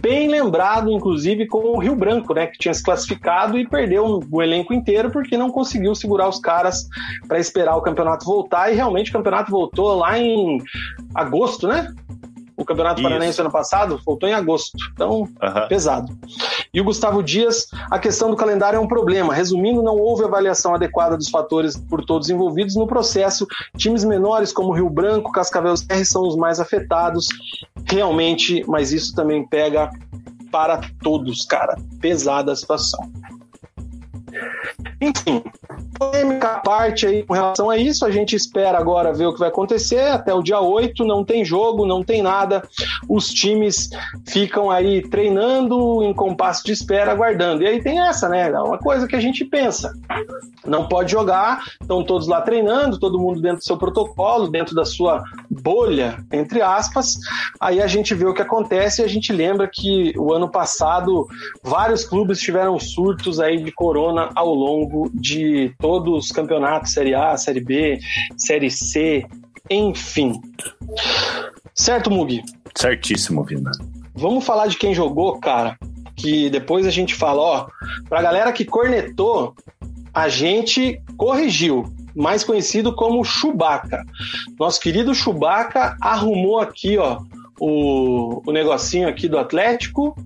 bem lembrado, inclusive, com o Rio Branco, né? Que tinha se classificado e perdeu o elenco inteiro porque não conseguiu segurar os caras para esperar o campeonato voltar. E realmente o campeonato voltou lá em agosto, né? O Campeonato Isso. Paranaense ano passado voltou em agosto, então uhum. pesado. E o Gustavo Dias, a questão do calendário é um problema. Resumindo, não houve avaliação adequada dos fatores por todos envolvidos no processo. Times menores como Rio Branco, Cascavel e são os mais afetados, realmente, mas isso também pega para todos, cara. Pesada a situação. Enfim, polêmica parte aí com relação a isso. A gente espera agora ver o que vai acontecer. Até o dia 8 não tem jogo, não tem nada. Os times ficam aí treinando em compasso de espera, aguardando. E aí tem essa, né? É uma coisa que a gente pensa. Não pode jogar, estão todos lá treinando, todo mundo dentro do seu protocolo, dentro da sua bolha, entre aspas. Aí a gente vê o que acontece e a gente lembra que o ano passado vários clubes tiveram surtos aí de corona ao longo de todos os campeonatos, Série A, Série B, Série C, enfim. Certo, Mugi? Certíssimo, Vina. Vamos falar de quem jogou, cara, que depois a gente fala, ó, pra galera que cornetou, a gente corrigiu, mais conhecido como Chewbacca. Nosso querido Chewbacca arrumou aqui, ó, o, o negocinho aqui do Atlético,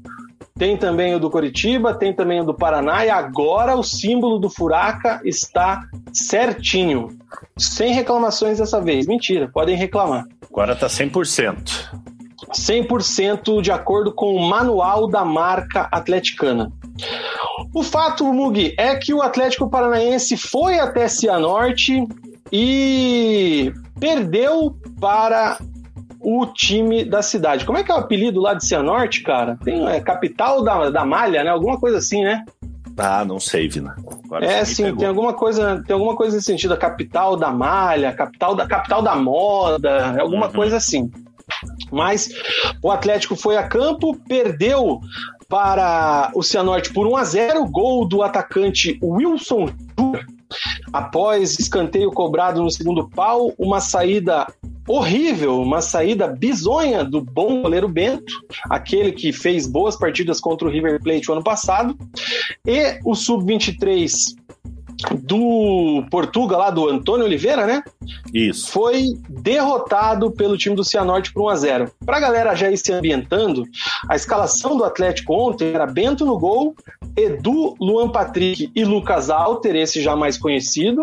tem também o do Coritiba, tem também o do Paraná e agora o símbolo do Furaca está certinho. Sem reclamações dessa vez. Mentira, podem reclamar. Agora está 100%. 100% de acordo com o manual da marca atleticana. O fato, Mugi, é que o Atlético Paranaense foi até Cianorte e perdeu para o time da cidade. Como é que é o apelido lá de Cianorte, cara? Tem é, capital da, da malha, né? Alguma coisa assim, né? Ah, não sei, Vina. Agora é, sim, tem alguma coisa, tem alguma coisa nesse sentido, a capital da malha, capital da capital da moda, alguma uhum. coisa assim. Mas o Atlético foi a campo, perdeu para o Cianorte por 1 a 0, gol do atacante Wilson Após escanteio cobrado no segundo pau, uma saída horrível, uma saída bizonha do bom goleiro Bento, aquele que fez boas partidas contra o River Plate o ano passado, e o sub-23 do Portugal, lá do Antônio Oliveira, né? Isso. Foi derrotado pelo time do Cianorte por 1 a 0 Para a galera já ir se ambientando, a escalação do Atlético ontem era Bento no gol, Edu, Luan Patrick e Lucas Alter, esse já mais conhecido,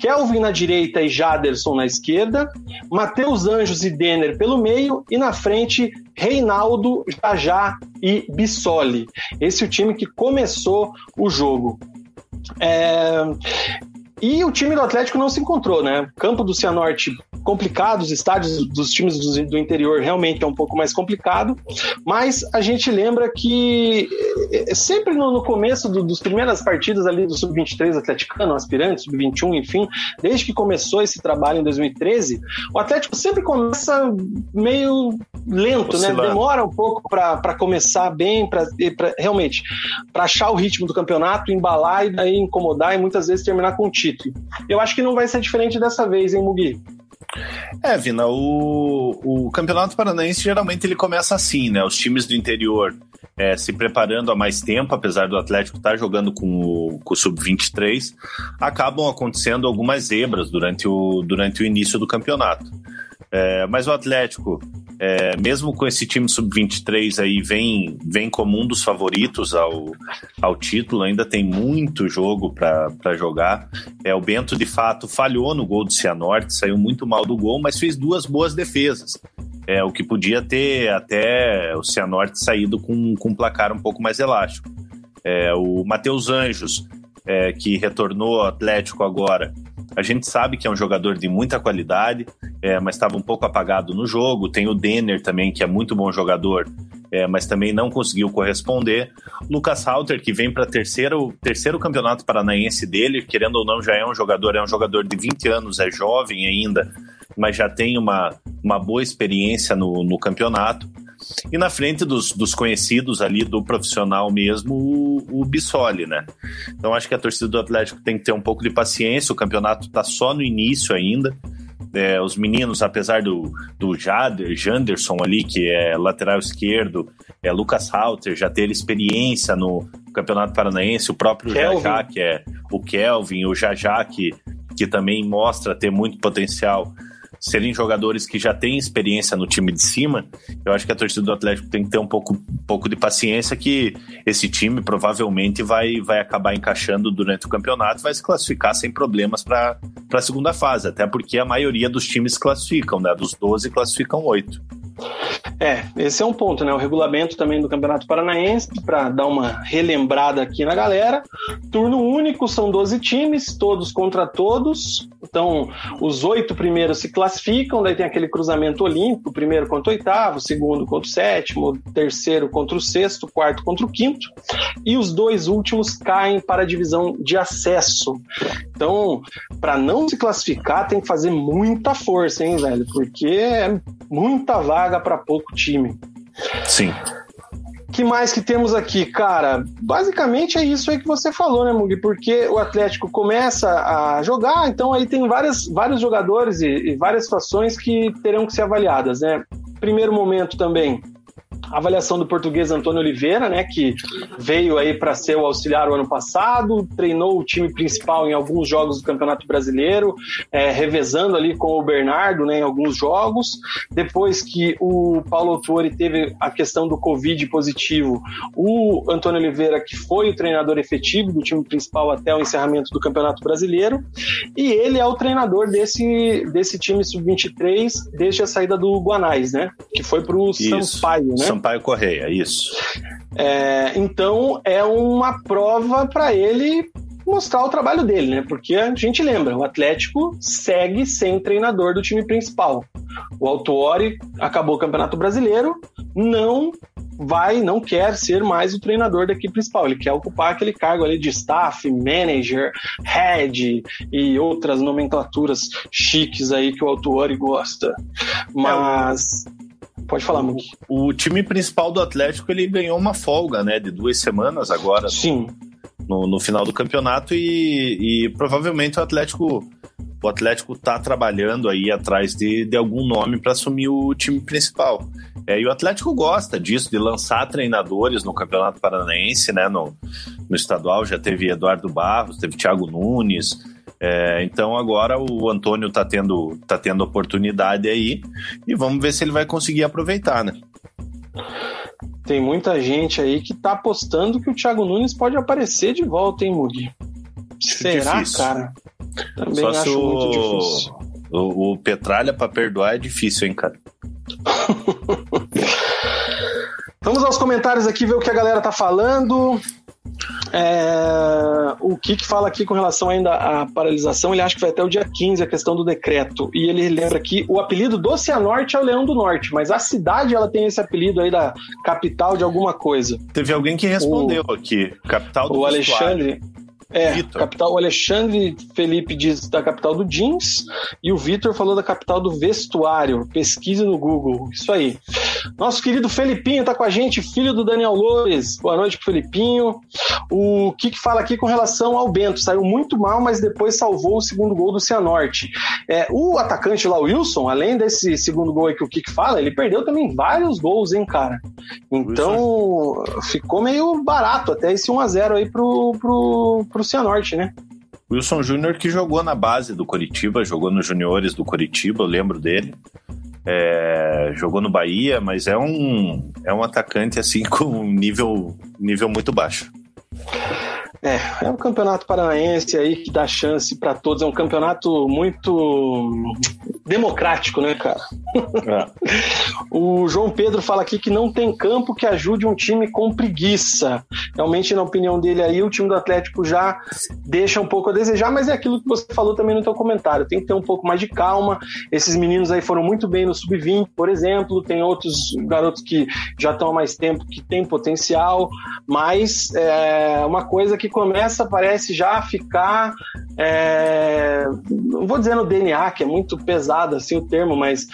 Kelvin na direita e Jaderson na esquerda, Matheus Anjos e Denner pelo meio e na frente Reinaldo, Jajá e Bissoli. Esse é o time que começou o jogo. É... E o time do Atlético não se encontrou, né? Campo do Cianorte complicado, os estádios dos times do, interior realmente é um pouco mais complicado, mas a gente lembra que eh, sempre no, no começo do, dos primeiras partidas ali do Sub-23 atleticano, aspirante, Sub-21, enfim, desde que começou esse trabalho em 2013, o Atlético sempre começa meio lento, né? Demora um pouco para começar bem, para realmente para achar o ritmo do campeonato, embalar e daí incomodar e muitas vezes terminar com o título. Eu acho que não vai ser diferente dessa vez, hein, Mugi? É, Vina, o, o Campeonato Paranaense geralmente ele começa assim, né? Os times do interior é, se preparando há mais tempo, apesar do Atlético estar jogando com o, com o Sub-23, acabam acontecendo algumas zebras durante o, durante o início do campeonato. É, mas o Atlético, é, mesmo com esse time sub-23 aí, vem, vem como um dos favoritos ao, ao título, ainda tem muito jogo para jogar. É, o Bento, de fato, falhou no gol do Cianorte, saiu muito mal do gol, mas fez duas boas defesas. É, o que podia ter até o Cianorte saído com, com um placar um pouco mais elástico. É, o Matheus Anjos, é, que retornou ao Atlético agora, a gente sabe que é um jogador de muita qualidade, é, mas estava um pouco apagado no jogo. Tem o Denner também, que é muito bom jogador, é, mas também não conseguiu corresponder. Lucas Halter, que vem para terceiro terceiro campeonato paranaense dele, querendo ou não, já é um jogador, é um jogador de 20 anos, é jovem ainda, mas já tem uma, uma boa experiência no, no campeonato. E na frente dos, dos conhecidos ali, do profissional mesmo, o, o Bissoli, né? Então acho que a torcida do Atlético tem que ter um pouco de paciência, o campeonato está só no início ainda. É, os meninos, apesar do, do Jader, Janderson ali, que é lateral esquerdo, é Lucas Halter, já ter experiência no Campeonato Paranaense, o próprio Kelvin. Jajá, que é o Kelvin, o Jajá, que, que também mostra ter muito potencial serem jogadores que já têm experiência no time de cima, eu acho que a torcida do Atlético tem que ter um pouco, pouco de paciência que esse time provavelmente vai, vai acabar encaixando durante o campeonato, vai se classificar sem problemas para a segunda fase, até porque a maioria dos times classificam, né? Dos 12 classificam 8. É, esse é um ponto, né? O regulamento também do Campeonato Paranaense, para dar uma relembrada aqui na galera. Turno único, são 12 times, todos contra todos. Então, os oito primeiros se classificam, daí tem aquele cruzamento olímpico, primeiro contra o oitavo, segundo contra o sétimo, terceiro contra o sexto, quarto contra o quinto. E os dois últimos caem para a divisão de acesso. Então, para não se classificar, tem que fazer muita força, hein, velho? Porque é muita vaga para pouco time. Sim. Que mais que temos aqui, cara? Basicamente é isso aí que você falou, né, Mugi? Porque o Atlético começa a jogar, então aí tem várias, vários jogadores e, e várias situações que terão que ser avaliadas, né? Primeiro momento também, avaliação do português Antônio Oliveira, né, que veio aí para ser o auxiliar o ano passado, treinou o time principal em alguns jogos do Campeonato Brasileiro, é, revezando ali com o Bernardo, né, em alguns jogos. Depois que o Paulo Autori teve a questão do Covid positivo, o Antônio Oliveira, que foi o treinador efetivo do time principal até o encerramento do Campeonato Brasileiro, e ele é o treinador desse, desse time sub-23 desde a saída do Guanais, né, que foi para o Sampaio, né? Sampaio Correia, isso. É, então é uma prova para ele mostrar o trabalho dele, né? Porque a gente lembra, o Atlético segue sem treinador do time principal. O Autuori acabou o Campeonato Brasileiro, não vai, não quer ser mais o treinador da equipe principal. Ele quer ocupar aquele cargo ali de staff, manager, head e outras nomenclaturas chiques aí que o Autuori gosta. Mas é, Pode falar, Muki. O, o time principal do Atlético ele ganhou uma folga, né, de duas semanas agora. Sim. No, no final do campeonato e, e provavelmente o Atlético o Atlético está trabalhando aí atrás de, de algum nome para assumir o time principal. É, e o Atlético gosta disso, de lançar treinadores no Campeonato Paranaense, né? No, no estadual já teve Eduardo Barros, teve Thiago Nunes. É, então agora o Antônio tá tendo, tá tendo oportunidade aí e vamos ver se ele vai conseguir aproveitar, né? Tem muita gente aí que tá apostando que o Thiago Nunes pode aparecer de volta, hein, Mugi? Será, difícil. cara? Também Só acho o, muito difícil. o, o Petralha para perdoar é difícil, hein, cara? Vamos aos comentários aqui, ver o que a galera tá falando. É, o que fala aqui com relação ainda à paralisação, ele acha que vai até o dia 15 a questão do decreto. E ele lembra que o apelido do Cianorte é o Leão do Norte, mas a cidade ela tem esse apelido aí da capital de alguma coisa. Teve alguém que respondeu aqui, capital do O. Alexandre. É, Vitor. capital, o Alexandre Felipe diz da capital do jeans e o Vitor falou da capital do vestuário. Pesquise no Google. Isso aí. Nosso querido Felipinho tá com a gente, filho do Daniel Loures. Boa noite pro Felipinho. O que fala aqui com relação ao Bento? Saiu muito mal, mas depois salvou o segundo gol do Cianorte. É, o atacante lá, o Wilson, além desse segundo gol aí que o Kik fala, ele perdeu também vários gols, hein, cara? Então, ficou meio barato até esse 1x0 aí pro, pro, pro Cianorte, né? Wilson Júnior que jogou na base do Coritiba, jogou nos juniores do Coritiba, eu lembro dele. É, jogou no Bahia, mas é um, é um atacante assim com um nível, nível muito baixo. É, é um campeonato paranaense aí que dá chance para todos. É um campeonato muito democrático, né, cara? O João Pedro fala aqui que não tem campo que ajude um time com preguiça. Realmente, na opinião dele aí, o time do Atlético já deixa um pouco a desejar, mas é aquilo que você falou também no seu comentário. Tem que ter um pouco mais de calma. Esses meninos aí foram muito bem no sub-20, por exemplo. Tem outros garotos que já estão há mais tempo que têm potencial, mas é uma coisa que começa, parece já ficar. é, não vou dizer no DNA, que é muito pesado assim o termo, mas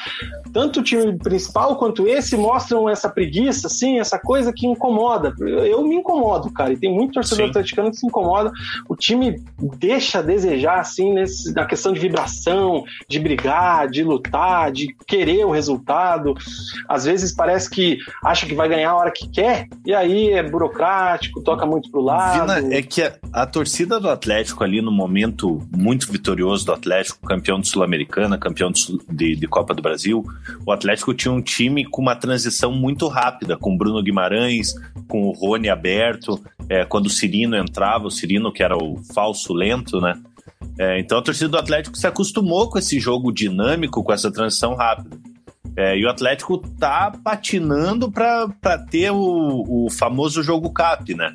tanto o time principal quanto esse mostram essa preguiça, assim, essa coisa que incomoda. Eu, eu me incomodo, cara, e tem muito torcedor Sim. atleticano que se incomoda. O time deixa a desejar, assim, nesse, na questão de vibração, de brigar, de lutar, de querer o resultado. Às vezes parece que acha que vai ganhar a hora que quer, e aí é burocrático, toca muito pro lado. Vina, é que a, a torcida do Atlético ali no momento muito vitorioso do Atlético, campeão de Sul-Americana, campeão de, de- de Copa do Brasil, o Atlético tinha um time com uma transição muito rápida, com Bruno Guimarães, com o Rony aberto, é, quando o Cirino entrava, o Cirino que era o falso lento, né? É, então a torcida do Atlético se acostumou com esse jogo dinâmico, com essa transição rápida. É, e o Atlético tá patinando para ter o, o famoso jogo cap, né?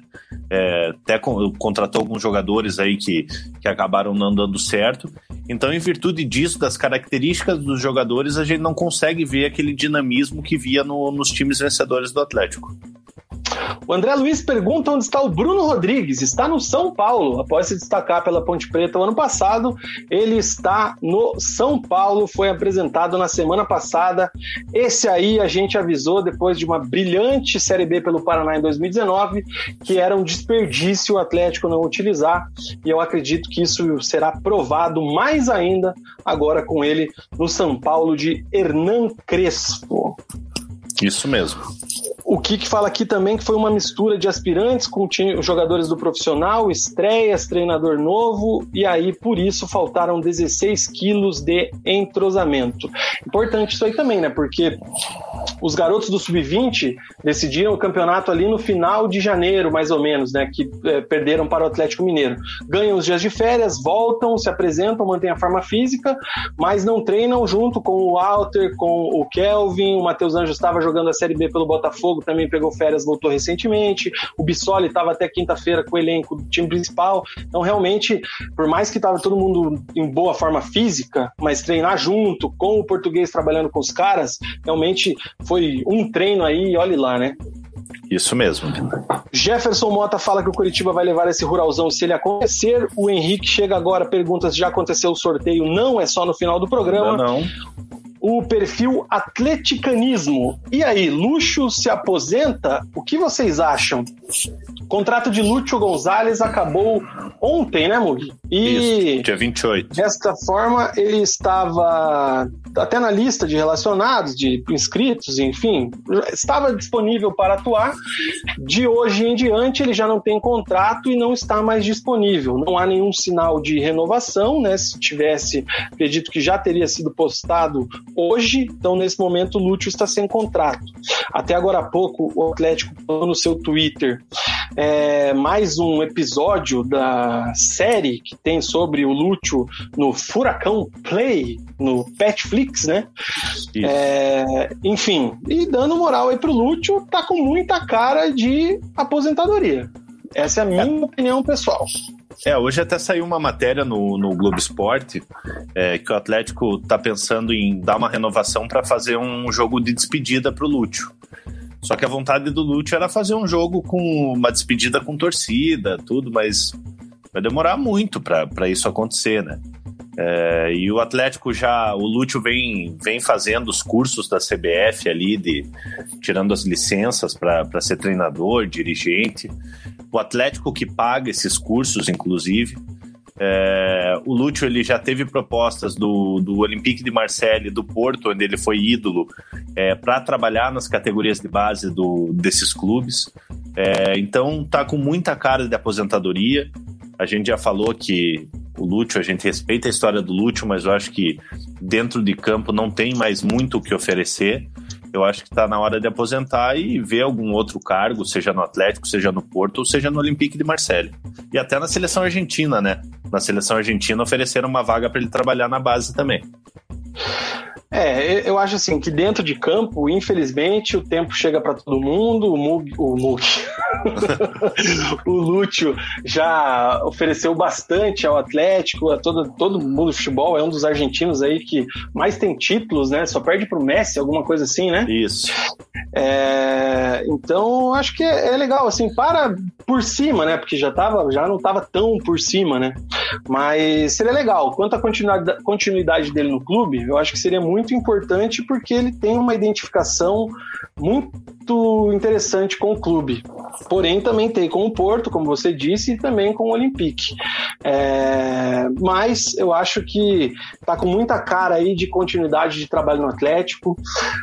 É, até con- contratou alguns jogadores aí que, que acabaram não dando certo. Então, em virtude disso, das características dos jogadores, a gente não consegue ver aquele dinamismo que via no- nos times vencedores do Atlético. O André Luiz pergunta onde está o Bruno Rodrigues. Está no São Paulo. Após se destacar pela Ponte Preta o ano passado, ele está no São Paulo. Foi apresentado na semana passada. Esse aí a gente avisou depois de uma brilhante Série B pelo Paraná em 2019, que era um desperdício o Atlético não utilizar. E eu acredito que isso será provado mais ainda agora com ele no São Paulo de Hernan Crespo. Isso mesmo. O Kik fala aqui também que foi uma mistura de aspirantes com jogadores do profissional, estreias, treinador novo, e aí por isso faltaram 16 quilos de entrosamento. Importante isso aí também, né? Porque os garotos do Sub-20 decidiram o campeonato ali no final de janeiro, mais ou menos, né? Que eh, perderam para o Atlético Mineiro. Ganham os dias de férias, voltam, se apresentam, mantêm a forma física, mas não treinam junto com o Walter, com o Kelvin. O Matheus Anjos estava jogando a Série B pelo Botafogo, também pegou férias, voltou recentemente. O Bissoli estava até quinta-feira com o elenco do time principal. Então, realmente, por mais que estava todo mundo em boa forma física, mas treinar junto com o português trabalhando com os caras, realmente foi um treino aí, olhe lá, né? Isso mesmo. Jefferson Mota fala que o Curitiba vai levar esse ruralzão se ele acontecer. O Henrique chega agora, pergunta se já aconteceu o sorteio. Não é só no final do programa. Não, não. O perfil Atleticanismo. E aí, Luxo se aposenta? O que vocês acham? O contrato de Lúcio Gonzalez acabou ontem, né, Mugi? E Isso, dia 28. Desta forma, ele estava até na lista de relacionados, de inscritos, enfim, estava disponível para atuar. De hoje em diante, ele já não tem contrato e não está mais disponível. Não há nenhum sinal de renovação, né? Se tivesse, acredito que já teria sido postado hoje. Então, nesse momento, o Lúcio está sem contrato. Até agora há pouco, o Atlético no seu Twitter é, mais um episódio da série que tem sobre o Lúcio no Furacão Play, no Petflix, né? É, enfim, e dando moral aí pro Lúcio, tá com muita cara de aposentadoria. Essa é a minha é. opinião pessoal. É, hoje até saiu uma matéria no, no Globo Esporte é, que o Atlético está pensando em dar uma renovação para fazer um jogo de despedida para o Lúcio. Só que a vontade do Lúcio era fazer um jogo com uma despedida com torcida, tudo, mas vai demorar muito para isso acontecer, né? É, e o Atlético já, o Lúcio vem, vem fazendo os cursos da CBF ali, de, tirando as licenças para ser treinador, dirigente. O Atlético que paga esses cursos, inclusive. É, o Lúcio ele já teve propostas do, do Olympique de Marseille, do Porto, onde ele foi ídolo, é, para trabalhar nas categorias de base do, desses clubes. É, então tá com muita cara de aposentadoria. A gente já falou que o Lúcio, a gente respeita a história do Lúcio, mas eu acho que dentro de campo não tem mais muito o que oferecer. Eu acho que está na hora de aposentar e ver algum outro cargo, seja no Atlético, seja no Porto, ou seja no Olympique de Marseille. E até na seleção argentina, né? Na seleção argentina ofereceram uma vaga para ele trabalhar na base também. É, eu acho assim que dentro de campo, infelizmente, o tempo chega para todo mundo. O Mug, o, Mug. o Lúcio já ofereceu bastante ao Atlético, a todo, todo mundo do futebol. É um dos argentinos aí que mais tem títulos, né? Só perde pro Messi, alguma coisa assim, né? Isso. É, então, acho que é, é, legal, assim, para por cima, né? Porque já, tava, já não estava tão por cima, né? Mas seria legal. Quanto à continuidade, continuidade dele no clube, eu acho que seria muito importante porque ele tem uma identificação muito interessante com o clube. Porém, também tem com o Porto, como você disse, e também com o Olympique. É, mas eu acho que tá com muita cara aí de continuidade de trabalho no Atlético.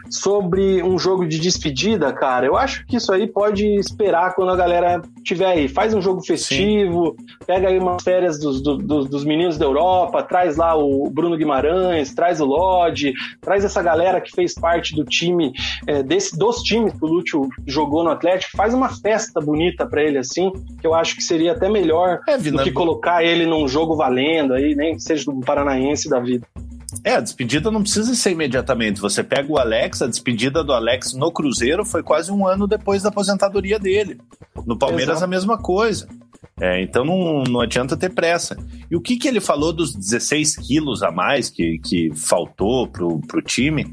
Sobre um jogo de despedida, cara, eu acho que isso aí pode esperar quando a galera tiver aí. Faz um jogo festivo, Sim. pega aí umas férias dos, do, dos meninos da Europa, traz lá o Bruno Guimarães, traz o Lodge, traz essa galera que fez parte do time, é, desse, dos times que o Lúcio jogou no Atlético, faz uma festa bonita para ele assim, que eu acho que seria até melhor é, do que colocar ele num jogo valendo aí, nem que seja do Paranaense da vida. É, a despedida não precisa ser imediatamente. Você pega o Alex, a despedida do Alex no Cruzeiro foi quase um ano depois da aposentadoria dele. No Palmeiras, Exato. a mesma coisa. É, então não, não adianta ter pressa. E o que, que ele falou dos 16 quilos a mais que, que faltou pro, pro time?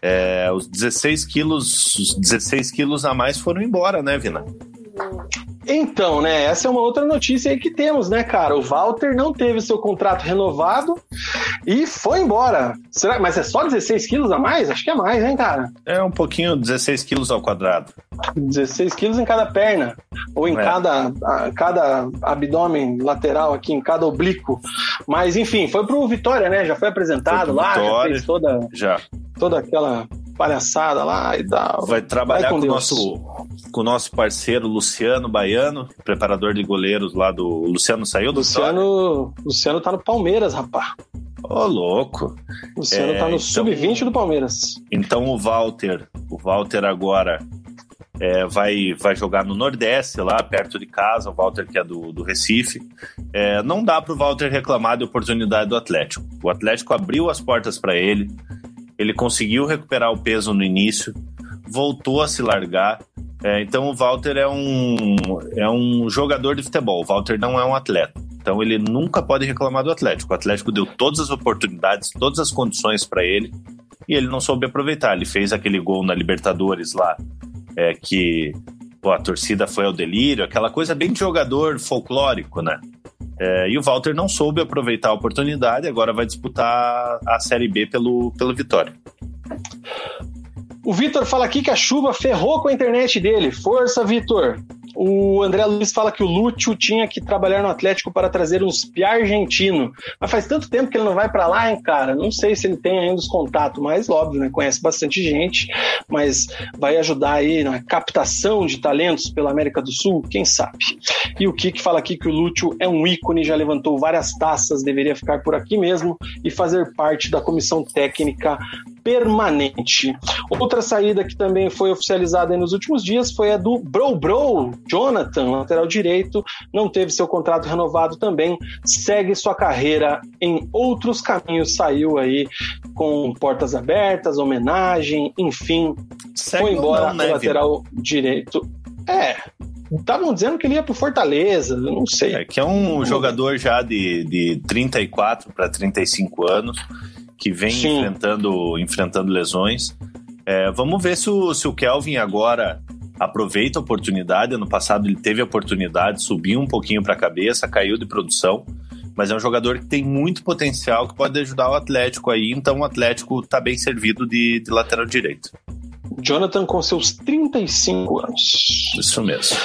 É, os 16 quilos, os 16 quilos a mais foram embora, né, Vina? Então, né, essa é uma outra notícia aí que temos, né, cara? O Walter não teve seu contrato renovado e foi embora. Será? Mas é só 16 quilos a mais? Acho que é mais, hein, cara? É um pouquinho, 16 quilos ao quadrado. 16 quilos em cada perna, ou em é. cada, cada abdômen lateral aqui, em cada oblíquo. Mas, enfim, foi pro Vitória, né? Já foi apresentado foi lá, Vitória, já fez toda, já. toda aquela palhaçada lá e tal. Vai trabalhar Vai com, o nosso, com o nosso parceiro Luciano Baiano, preparador de goleiros lá do. Luciano saiu do Luciano, Luciano tá no Palmeiras, rapaz. Ô, oh, louco. Luciano é, tá no então, sub-20 do Palmeiras. Então o Walter, o Walter agora é, vai, vai jogar no Nordeste, lá perto de casa, o Walter que é do, do Recife. É, não dá para o Walter reclamar de oportunidade do Atlético. O Atlético abriu as portas para ele, ele conseguiu recuperar o peso no início, voltou a se largar. É, então o Walter é um, é um jogador de futebol, o Walter não é um atleta. Então ele nunca pode reclamar do Atlético. O Atlético deu todas as oportunidades, todas as condições para ele e ele não soube aproveitar. Ele fez aquele gol na Libertadores lá, é, que pô, a torcida foi ao delírio, aquela coisa bem de jogador folclórico, né? É, e o Walter não soube aproveitar a oportunidade, agora vai disputar a Série B pelo, pelo Vitória. O Vitor fala aqui que a chuva ferrou com a internet dele. Força, Vitor! O André Luiz fala que o Lúcio tinha que trabalhar no Atlético para trazer uns pia argentino. Mas faz tanto tempo que ele não vai para lá, hein, cara? Não sei se ele tem ainda os contatos, mas óbvio, né? Conhece bastante gente, mas vai ajudar aí na captação de talentos pela América do Sul, quem sabe? E o Kik fala aqui que o Lúcio é um ícone, já levantou várias taças, deveria ficar por aqui mesmo e fazer parte da comissão técnica permanente. Outra saída que também foi oficializada nos últimos dias foi a do Bro Bro, Jonathan, lateral direito, não teve seu contrato renovado também, segue sua carreira em outros caminhos, saiu aí com portas abertas, homenagem, enfim, segue foi embora não, né, lateral direito. É, Estavam dizendo que ele ia pro Fortaleza, eu não sei. É que é um jogador já de, de 34 para 35 anos, que vem enfrentando, enfrentando lesões. É, vamos ver se o, se o Kelvin agora aproveita a oportunidade. Ano passado ele teve a oportunidade, subiu um pouquinho para a cabeça, caiu de produção, mas é um jogador que tem muito potencial que pode ajudar o Atlético aí. Então o Atlético está bem servido de, de lateral direito. Jonathan com seus 35 anos. Isso mesmo.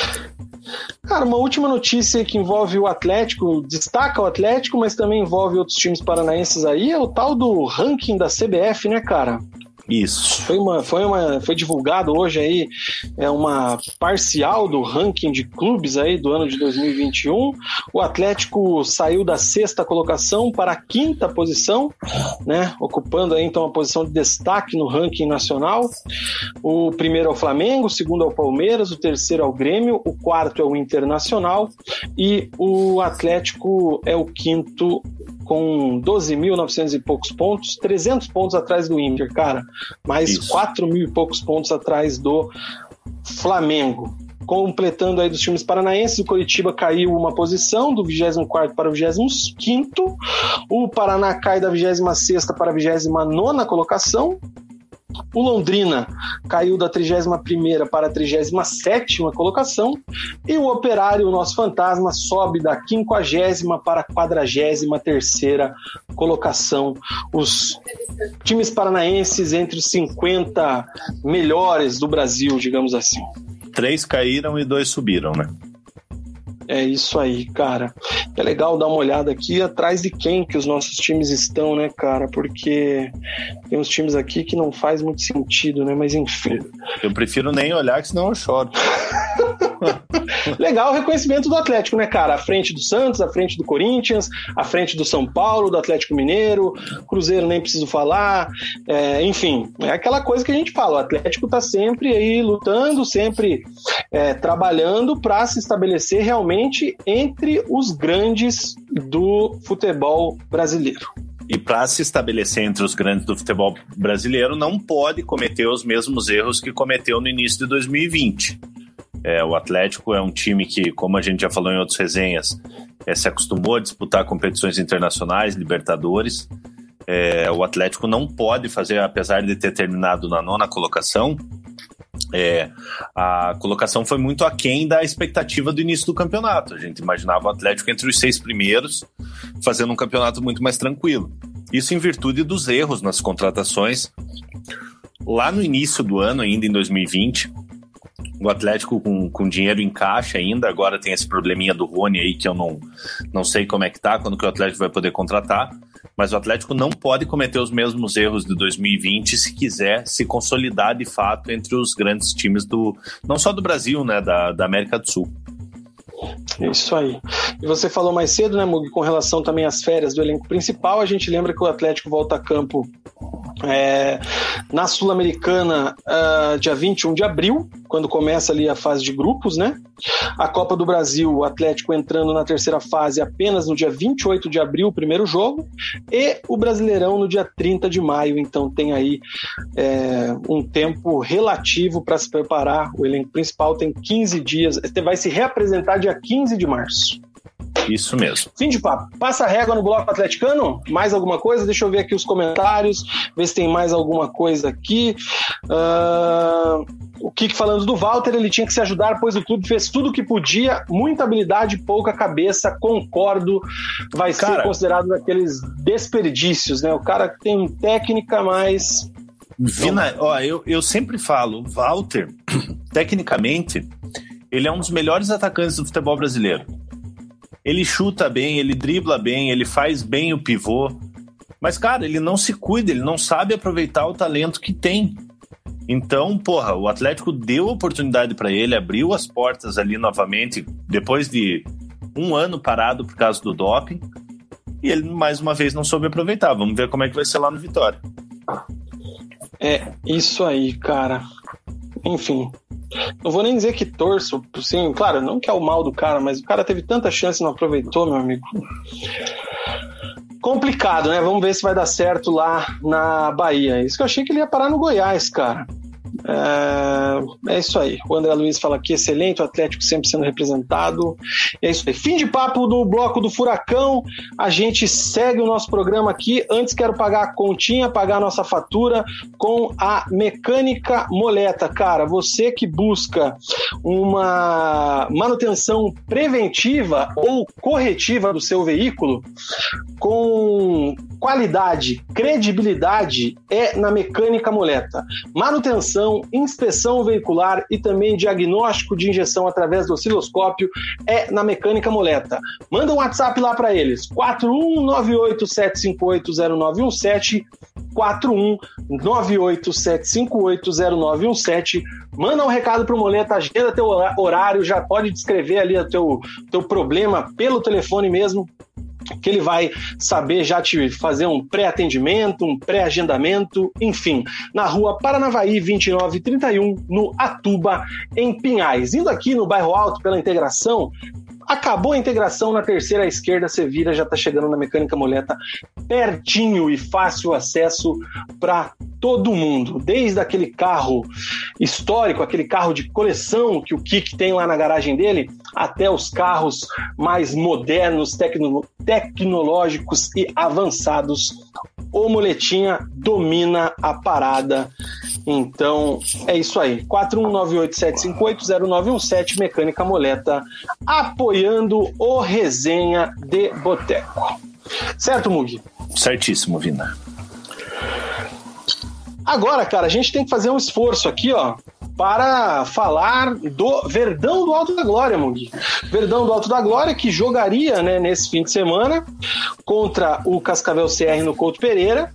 Cara, uma última notícia que envolve o Atlético, destaca o Atlético, mas também envolve outros times paranaenses aí, é o tal do ranking da CBF, né, cara? Isso. Foi, uma, foi, uma, foi divulgado hoje aí é uma parcial do ranking de clubes aí do ano de 2021. O Atlético saiu da sexta colocação para a quinta posição, né? Ocupando aí então a posição de destaque no ranking nacional. O primeiro é o Flamengo, o segundo é o Palmeiras, o terceiro é o Grêmio, o quarto é o Internacional e o Atlético é o quinto com 12.900 e poucos pontos, 300 pontos atrás do Inter, cara, mais Isso. 4 mil e poucos pontos atrás do Flamengo. Completando aí dos times paranaenses, o Coritiba caiu uma posição, do 24 para o 25. O Paraná cai da 26 para a 29 colocação. O Londrina caiu da 31 para a 37 colocação. E o Operário, o nosso fantasma, sobe da 50 para a 43 colocação. Os times paranaenses entre os 50 melhores do Brasil, digamos assim. Três caíram e dois subiram, né? É isso aí, cara. É legal dar uma olhada aqui atrás de quem que os nossos times estão, né, cara? Porque tem uns times aqui que não faz muito sentido, né? Mas enfim. Eu prefiro nem olhar, que senão eu choro. Legal o reconhecimento do Atlético, né, cara? À frente do Santos, à frente do Corinthians, à frente do São Paulo, do Atlético Mineiro, Cruzeiro nem preciso falar. É, enfim, é aquela coisa que a gente fala. O Atlético tá sempre aí lutando, sempre é, trabalhando para se estabelecer realmente entre os grandes do futebol brasileiro. E para se estabelecer entre os grandes do futebol brasileiro, não pode cometer os mesmos erros que cometeu no início de 2020. É, o Atlético é um time que, como a gente já falou em outras resenhas, é, se acostumou a disputar competições internacionais, Libertadores. É, o Atlético não pode fazer, apesar de ter terminado na nona colocação, é, a colocação foi muito aquém da expectativa do início do campeonato. A gente imaginava o Atlético entre os seis primeiros, fazendo um campeonato muito mais tranquilo. Isso em virtude dos erros nas contratações. Lá no início do ano, ainda em 2020, o Atlético com, com dinheiro em caixa ainda, agora tem esse probleminha do Rony aí que eu não, não sei como é que tá, quando que o Atlético vai poder contratar, mas o Atlético não pode cometer os mesmos erros de 2020 se quiser se consolidar de fato entre os grandes times do, não só do Brasil, né, da, da América do Sul. Isso aí. E você falou mais cedo, né, Mug, com relação também às férias do elenco principal, a gente lembra que o Atlético volta a campo é, na Sul-Americana, uh, dia 21 de abril, quando começa ali a fase de grupos, né? A Copa do Brasil, o Atlético entrando na terceira fase apenas no dia 28 de abril, o primeiro jogo, e o Brasileirão no dia 30 de maio. Então tem aí é, um tempo relativo para se preparar. O elenco principal tem 15 dias, vai se reapresentar dia 15 de março. Isso mesmo. Fim de papo. Passa a régua no bloco atleticano? Mais alguma coisa? Deixa eu ver aqui os comentários, ver se tem mais alguma coisa aqui. Uh, o Kik falando do Walter, ele tinha que se ajudar, pois o clube fez tudo o que podia, muita habilidade, pouca cabeça, concordo. Vai cara, ser considerado daqueles desperdícios, né? O cara que tem técnica, mas. Vina, ó, eu, eu sempre falo, Walter, tecnicamente Ele é um dos melhores atacantes do futebol brasileiro. Ele chuta bem, ele dribla bem, ele faz bem o pivô. Mas, cara, ele não se cuida, ele não sabe aproveitar o talento que tem. Então, porra, o Atlético deu oportunidade para ele, abriu as portas ali novamente, depois de um ano parado por causa do doping. E ele, mais uma vez, não soube aproveitar. Vamos ver como é que vai ser lá no Vitória. É, isso aí, cara. Enfim. Não vou nem dizer que torço, sim, claro, não que é o mal do cara, mas o cara teve tanta chance e não aproveitou, meu amigo. Complicado, né? Vamos ver se vai dar certo lá na Bahia. Isso que eu achei que ele ia parar no Goiás, cara. É, é, isso aí. O André Luiz fala aqui, excelente, o Atlético sempre sendo representado. É isso aí. Fim de papo do bloco do Furacão. A gente segue o nosso programa aqui. Antes quero pagar a continha, pagar a nossa fatura com a mecânica moleta. Cara, você que busca uma manutenção preventiva ou corretiva do seu veículo com qualidade, credibilidade é na mecânica moleta. Manutenção inspeção veicular e também diagnóstico de injeção através do osciloscópio é na Mecânica Moleta. Manda um WhatsApp lá para eles, 41987580917, 41987580917. Manda um recado pro Moleta, agenda teu horário, já pode descrever ali o teu, teu problema pelo telefone mesmo, que ele vai saber já te fazer um pré-atendimento, um pré-agendamento, enfim, na rua Paranavaí 2931, no Atuba, em Pinhais. Indo aqui no bairro Alto pela integração, acabou a integração na terceira esquerda, você vira, já está chegando na mecânica moleta, pertinho e fácil acesso para todo mundo, desde aquele carro histórico, aquele carro de coleção que o Kik tem lá na garagem dele, até os carros mais modernos, tecno tecnológicos e avançados. O Moletinha domina a parada. Então é isso aí. 41987580917 Mecânica Moleta apoiando o Resenha de Boteco. Certo, Mug? Certíssimo, Vina. Agora, cara, a gente tem que fazer um esforço aqui, ó, para falar do Verdão do Alto da Glória, Mug. Verdão do Alto da Glória que jogaria, né, nesse fim de semana contra o Cascavel CR no Couto Pereira.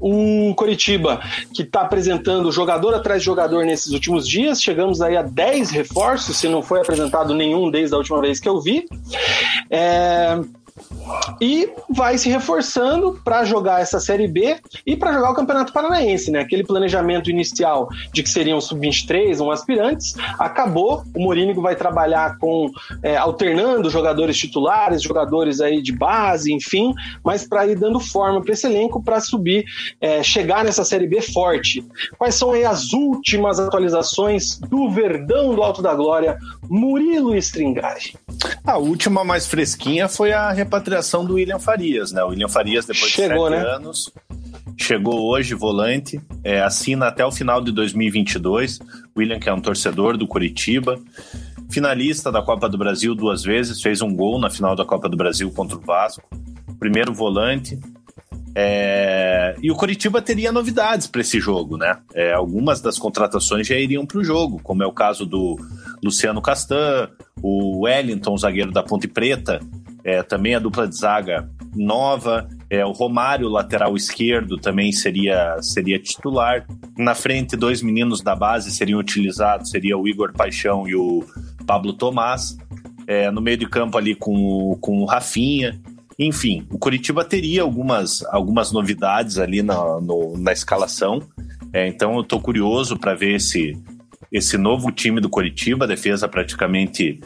O Coritiba, que está apresentando jogador atrás de jogador nesses últimos dias, chegamos aí a 10 reforços, se não foi apresentado nenhum desde a última vez que eu vi. É, e vai se reforçando para jogar essa Série B e para jogar o Campeonato Paranaense, né? Aquele planejamento inicial de que seriam sub-23, um aspirantes, acabou. O Morínigo vai trabalhar com é, alternando jogadores titulares, jogadores aí de base, enfim, mas para ir dando forma para esse elenco para subir, é, chegar nessa Série B forte. Quais são aí as últimas atualizações do Verdão do Alto da Glória, Murilo Stringari? A última mais fresquinha foi a repatriação do William Farias, né? O William Farias, depois Chegou, de sete né? anos, chegou hoje volante, é, assina até o final de 2022. William, que é um torcedor do Curitiba, finalista da Copa do Brasil duas vezes, fez um gol na final da Copa do Brasil contra o Vasco. Primeiro volante, é, e o Coritiba teria novidades para esse jogo, né? É, algumas das contratações já iriam para o jogo, como é o caso do Luciano Castan, o Wellington, zagueiro da Ponte Preta, é, também a dupla de zaga nova, é, o Romário, lateral esquerdo, também seria, seria titular. Na frente, dois meninos da base seriam utilizados, seria o Igor Paixão e o Pablo Tomás. É, no meio de campo ali com, com o Rafinha. Enfim, o Curitiba teria algumas, algumas novidades ali na, no- na escalação. É, então eu estou curioso para ver esse, esse novo time do Curitiba. A defesa praticamente,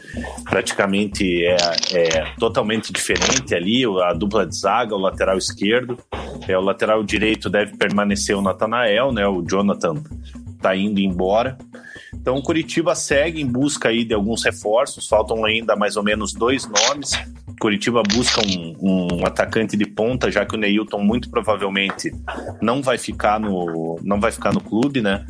praticamente é, é totalmente diferente ali. A dupla de zaga, o lateral esquerdo. É, o lateral direito deve permanecer o Natanael, né? O Jonathan está indo embora. Então o Curitiba segue em busca aí de alguns reforços, faltam ainda mais ou menos dois nomes. Curitiba busca um, um atacante de ponta, já que o Neilton muito provavelmente não vai ficar no, não vai ficar no clube, né?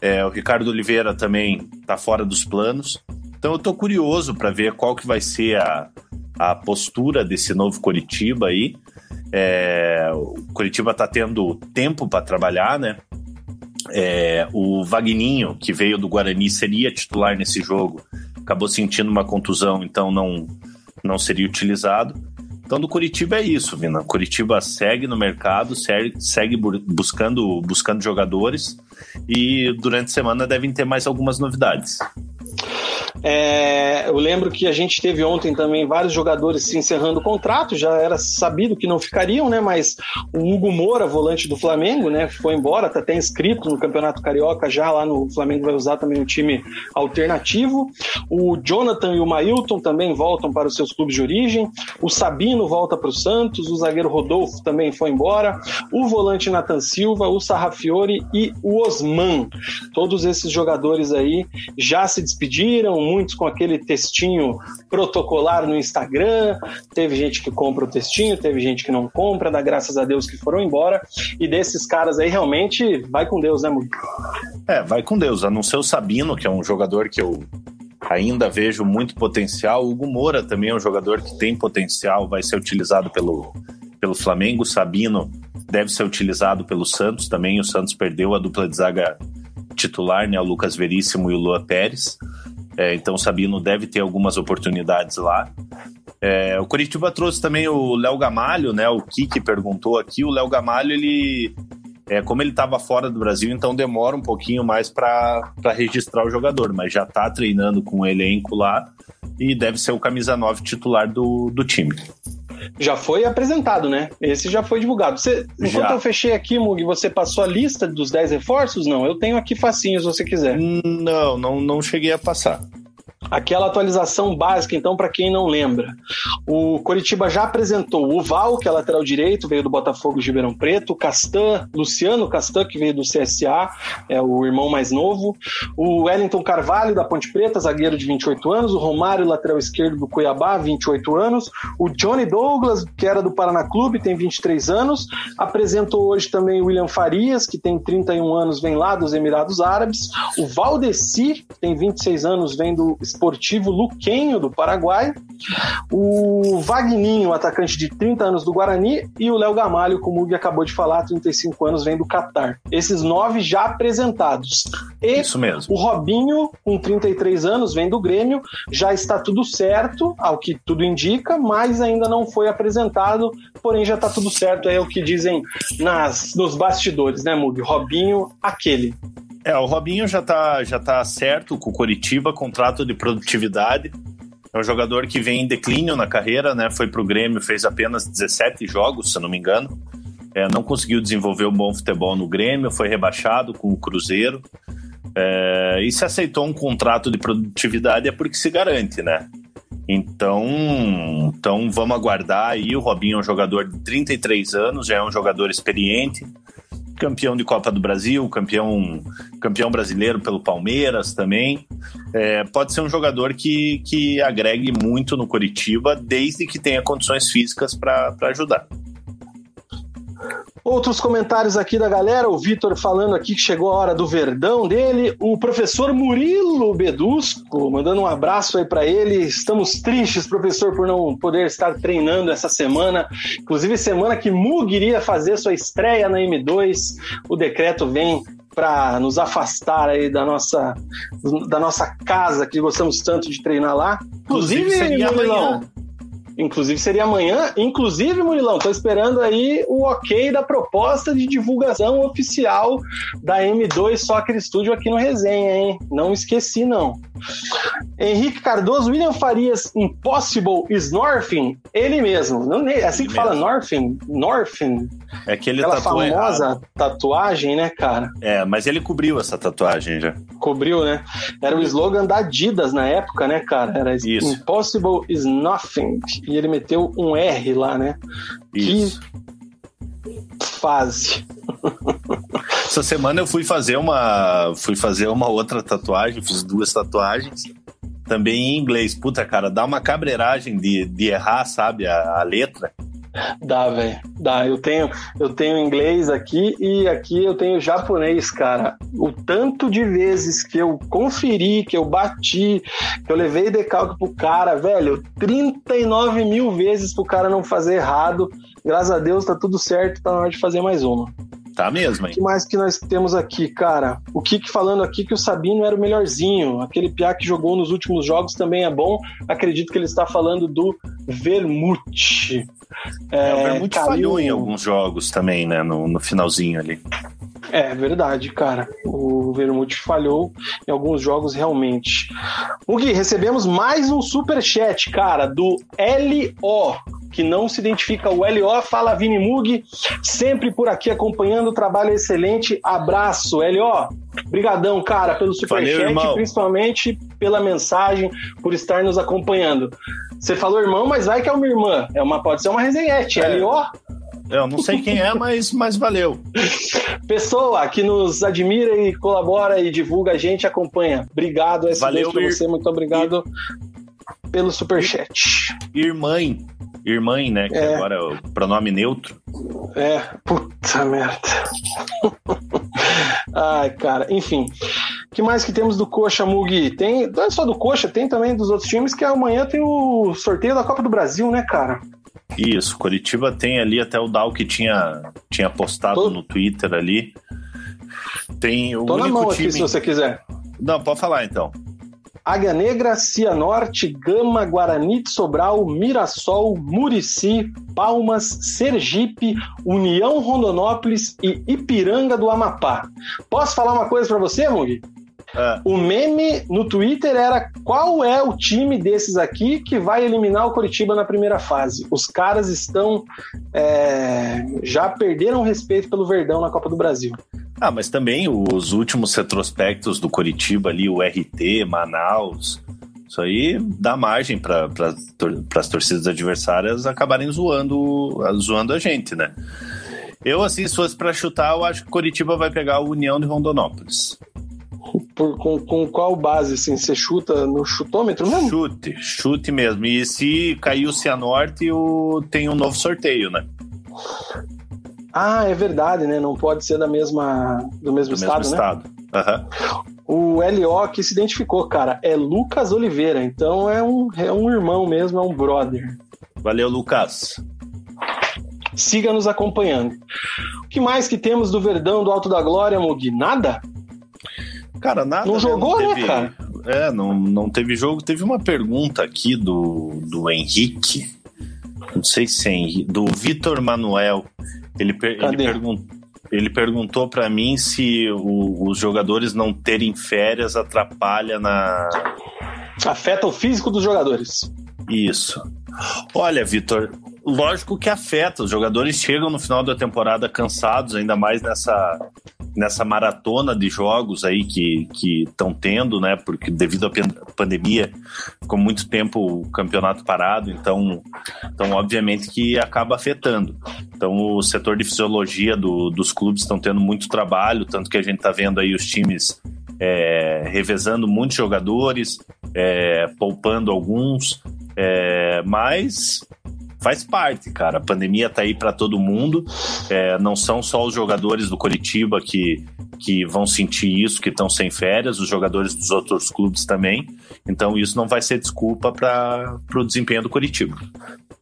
É, o Ricardo Oliveira também está fora dos planos. Então eu estou curioso para ver qual que vai ser a, a postura desse novo Curitiba aí. É, o Curitiba está tendo tempo para trabalhar, né? É, o Vagninho, que veio do Guarani, seria titular nesse jogo, acabou sentindo uma contusão, então não, não seria utilizado. Então, do Curitiba é isso, Vina. Curitiba segue no mercado, segue, buscando, buscando jogadores e durante a semana devem ter mais algumas novidades. É, eu lembro que a gente teve ontem também vários jogadores se encerrando o contrato, já era sabido que não ficariam, né? Mas o Hugo Moura, volante do Flamengo, né? Foi embora, está até inscrito no Campeonato Carioca já lá no Flamengo vai usar também um time alternativo. O Jonathan e o Mailton também voltam para os seus clubes de origem. O Sabino volta para o Santos, o zagueiro Rodolfo também foi embora. O volante Nathan Silva, o Sarrafiore e o Osman. Todos esses jogadores aí já se despediram, muitos com aquele textinho protocolar no Instagram. Teve gente que compra o textinho, teve gente que não compra, dá graças a Deus que foram embora. E desses caras aí, realmente, vai com Deus, né, Mugui? É, vai com Deus. A não ser o Sabino, que é um jogador que eu ainda vejo muito potencial. O Hugo Moura também é um jogador que tem potencial, vai ser utilizado pelo, pelo Flamengo. O Sabino deve ser utilizado pelo Santos também. O Santos perdeu a dupla de zaga titular, né? O Lucas Veríssimo e o Lua Pérez. É, então o Sabino deve ter algumas oportunidades lá. É, o Curitiba trouxe também o Léo Gamalho, né? O Kiki perguntou aqui. O Léo Gamalho, ele. É, como ele estava fora do Brasil, então demora um pouquinho mais para registrar o jogador, mas já está treinando com o elenco lá e deve ser o camisa 9 titular do, do time. Já foi apresentado, né? Esse já foi divulgado. Você, enquanto já. eu fechei aqui, Mug, você passou a lista dos 10 reforços? Não, eu tenho aqui facinho se você quiser. Não, não, não cheguei a passar. Aquela atualização básica, então, para quem não lembra. O Coritiba já apresentou o Val, que é lateral direito, veio do Botafogo de Ribeirão Preto, o Castan, Luciano Castan, que veio do CSA, é o irmão mais novo, o Wellington Carvalho, da Ponte Preta, zagueiro de 28 anos, o Romário, lateral esquerdo do Cuiabá, 28 anos, o Johnny Douglas, que era do Paraná Clube, tem 23 anos, apresentou hoje também o William Farias, que tem 31 anos, vem lá dos Emirados Árabes, o Valdeci, tem 26 anos, vem do Esportivo Luquenho, do Paraguai, o Vagninho, atacante de 30 anos do Guarani, e o Léo Gamalho, como o Mugi acabou de falar, 35 anos, vem do Catar. Esses nove já apresentados. E Isso mesmo. O Robinho, com 33 anos, vem do Grêmio, já está tudo certo, ao que tudo indica, mas ainda não foi apresentado, porém já está tudo certo, é o que dizem nas, nos bastidores, né, Mugi? Robinho, aquele. É, o Robinho já tá, já tá certo com o Coritiba, contrato de produtividade. É um jogador que vem em declínio na carreira, né? Foi pro Grêmio, fez apenas 17 jogos, se não me engano. É, não conseguiu desenvolver um bom futebol no Grêmio, foi rebaixado com o Cruzeiro. É, e se aceitou um contrato de produtividade é porque se garante, né? Então, então vamos aguardar aí. O Robinho é um jogador de 33 anos, já é um jogador experiente campeão de Copa do Brasil, campeão, campeão brasileiro pelo Palmeiras também. É, pode ser um jogador que, que agregue muito no Curitiba, desde que tenha condições físicas para ajudar. Outros comentários aqui da galera, o Vitor falando aqui que chegou a hora do verdão dele, o professor Murilo Bedusco, mandando um abraço aí para ele. Estamos tristes, professor, por não poder estar treinando essa semana. Inclusive, semana que Mug iria fazer sua estreia na M2, o decreto vem para nos afastar aí da nossa, da nossa casa que gostamos tanto de treinar lá. Inclusive, Inclusive amanhã. Inclusive seria amanhã. Inclusive, Murilão, tô esperando aí o ok da proposta de divulgação oficial da M2 Soccer Studio aqui no Resenha, hein? Não esqueci, não. Henrique Cardoso, William Farias, Impossible Snorfing, ele mesmo. Não, é assim ele que mesmo. fala Norfing? Norfing? É aquele Aquela famosa errado. tatuagem, né, cara? É, mas ele cobriu essa tatuagem já. Cobriu, né? Era o slogan da Adidas na época, né, cara? Era Isso. Impossible is nothing. E ele meteu um R lá, né? Isso. Que fase. Essa semana eu fui fazer uma fui fazer uma outra tatuagem, fiz duas tatuagens, também em inglês. Puta, cara, dá uma cabreiragem de, de errar, sabe, a, a letra. Dá, velho. Dá. Eu tenho, eu tenho inglês aqui e aqui eu tenho japonês, cara. O tanto de vezes que eu conferi, que eu bati, que eu levei decalque pro cara, velho, 39 mil vezes pro cara não fazer errado. Graças a Deus tá tudo certo, tá na hora de fazer mais uma. Tá mesmo, hein? O que mais que nós temos aqui, cara? O Kik falando aqui que o Sabino era o melhorzinho. Aquele piá que jogou nos últimos jogos também é bom. Acredito que ele está falando do Vermute. É, o Vermute caiu... falhou em alguns jogos também, né? No, no finalzinho ali. É verdade, cara. O Vermute falhou em alguns jogos realmente. Mugi, recebemos mais um super chat, cara, do LO, que não se identifica. O LO fala Vini Mug, sempre por aqui acompanhando o trabalho excelente. Abraço, LO. Brigadão, cara, pelo superchat, principalmente pela mensagem, por estar nos acompanhando. Você falou irmão, mas vai que é uma irmã. É uma, pode ser uma resenhete. É. LO, eu não sei quem é, mas, mas valeu. Pessoa que nos admira e colabora e divulga a gente, acompanha. Obrigado, S2 valeu, pra você, muito obrigado ir... pelo superchat. Irmã, irmã, né? Que é. agora é o pronome neutro. É, puta merda. Ai, cara, enfim. que mais que temos do Coxa, Mugi? Tem, não é só do Coxa, tem também dos outros times, que amanhã tem o sorteio da Copa do Brasil, né, cara? Isso, Curitiba tem ali até o Dal que tinha, tinha postado Tô... no Twitter ali. Tem o Tô na mão time... aqui se você quiser. Não, pode falar então. Águia Negra, Cianorte, Gama, Guarani de Sobral, Mirassol, Murici, Palmas, Sergipe, União Rondonópolis e Ipiranga do Amapá. Posso falar uma coisa para você, Mugi? É. O meme no Twitter era qual é o time desses aqui que vai eliminar o Coritiba na primeira fase. Os caras estão é, já perderam respeito pelo Verdão na Copa do Brasil. Ah, mas também os últimos retrospectos do Coritiba ali, o RT, Manaus, isso aí dá margem para as torcidas adversárias acabarem zoando, zoando a gente, né? Eu, assim, se fosse para chutar, eu acho que Coritiba vai pegar o União de Rondonópolis. Por, com, com qual base, assim? Você chuta no chutômetro mesmo? Chute, chute mesmo. E se cair o Cianorte, o... tem um novo sorteio, né? Ah, é verdade, né? Não pode ser da mesma, do mesmo do estado, mesmo né? estado. Uhum. O LO que se identificou, cara, é Lucas Oliveira. Então é um, é um irmão mesmo, é um brother. Valeu, Lucas. Siga nos acompanhando. O que mais que temos do Verdão do Alto da Glória, Mugi? Nada? Cara, nada. Não né? jogou, não né, teve, né, cara? É, não, não teve jogo. Teve uma pergunta aqui do, do Henrique. Não sei se é Henrique, do Vitor Manuel. Ele, per, ele, pergun, ele perguntou para mim se o, os jogadores não terem férias atrapalha na. Afeta o físico dos jogadores. Isso. Olha, Vitor, lógico que afeta. Os jogadores chegam no final da temporada cansados, ainda mais nessa, nessa maratona de jogos aí que estão tendo, né? Porque devido à pandemia ficou muito tempo o campeonato parado, então, então obviamente que acaba afetando. Então o setor de fisiologia do, dos clubes estão tendo muito trabalho, tanto que a gente está vendo aí os times é, revezando muitos jogadores, é, poupando alguns, é, mas faz parte, cara. A pandemia tá aí para todo mundo. É, não são só os jogadores do Coritiba que, que vão sentir isso, que estão sem férias, os jogadores dos outros clubes também. Então isso não vai ser desculpa para o desempenho do Coritiba.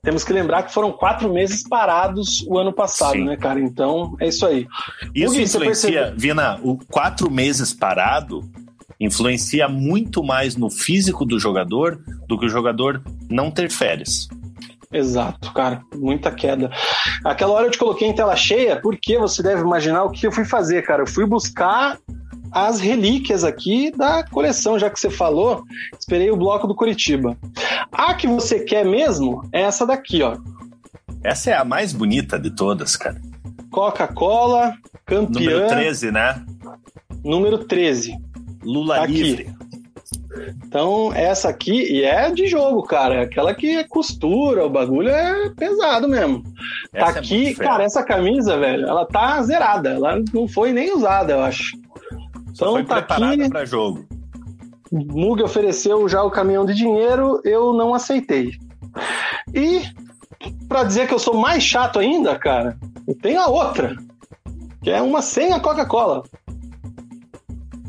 Temos que lembrar que foram quatro meses parados o ano passado, Sim. né, cara? Então é isso aí. Isso influencia, Vina, o quatro meses parado influencia muito mais no físico do jogador do que o jogador não ter férias. Exato, cara, muita queda. Aquela hora eu te coloquei em tela cheia, porque você deve imaginar o que eu fui fazer, cara. Eu fui buscar as relíquias aqui da coleção, já que você falou, esperei o bloco do Curitiba. A que você quer mesmo é essa daqui, ó. Essa é a mais bonita de todas, cara. Coca-Cola, campeã. Número 13, né? Número 13. Lula tá livre. Então, essa aqui, e é de jogo, cara. É aquela que é costura, o bagulho é pesado mesmo. Tá essa tá aqui, é cara, essa camisa, velho, ela tá zerada. Ela não foi nem usada, eu acho. Só então tá aqui. Pra jogo. Mug ofereceu já o caminhão de dinheiro, eu não aceitei. E para dizer que eu sou mais chato ainda, cara, eu tenho a outra, que é uma sem a Coca-Cola.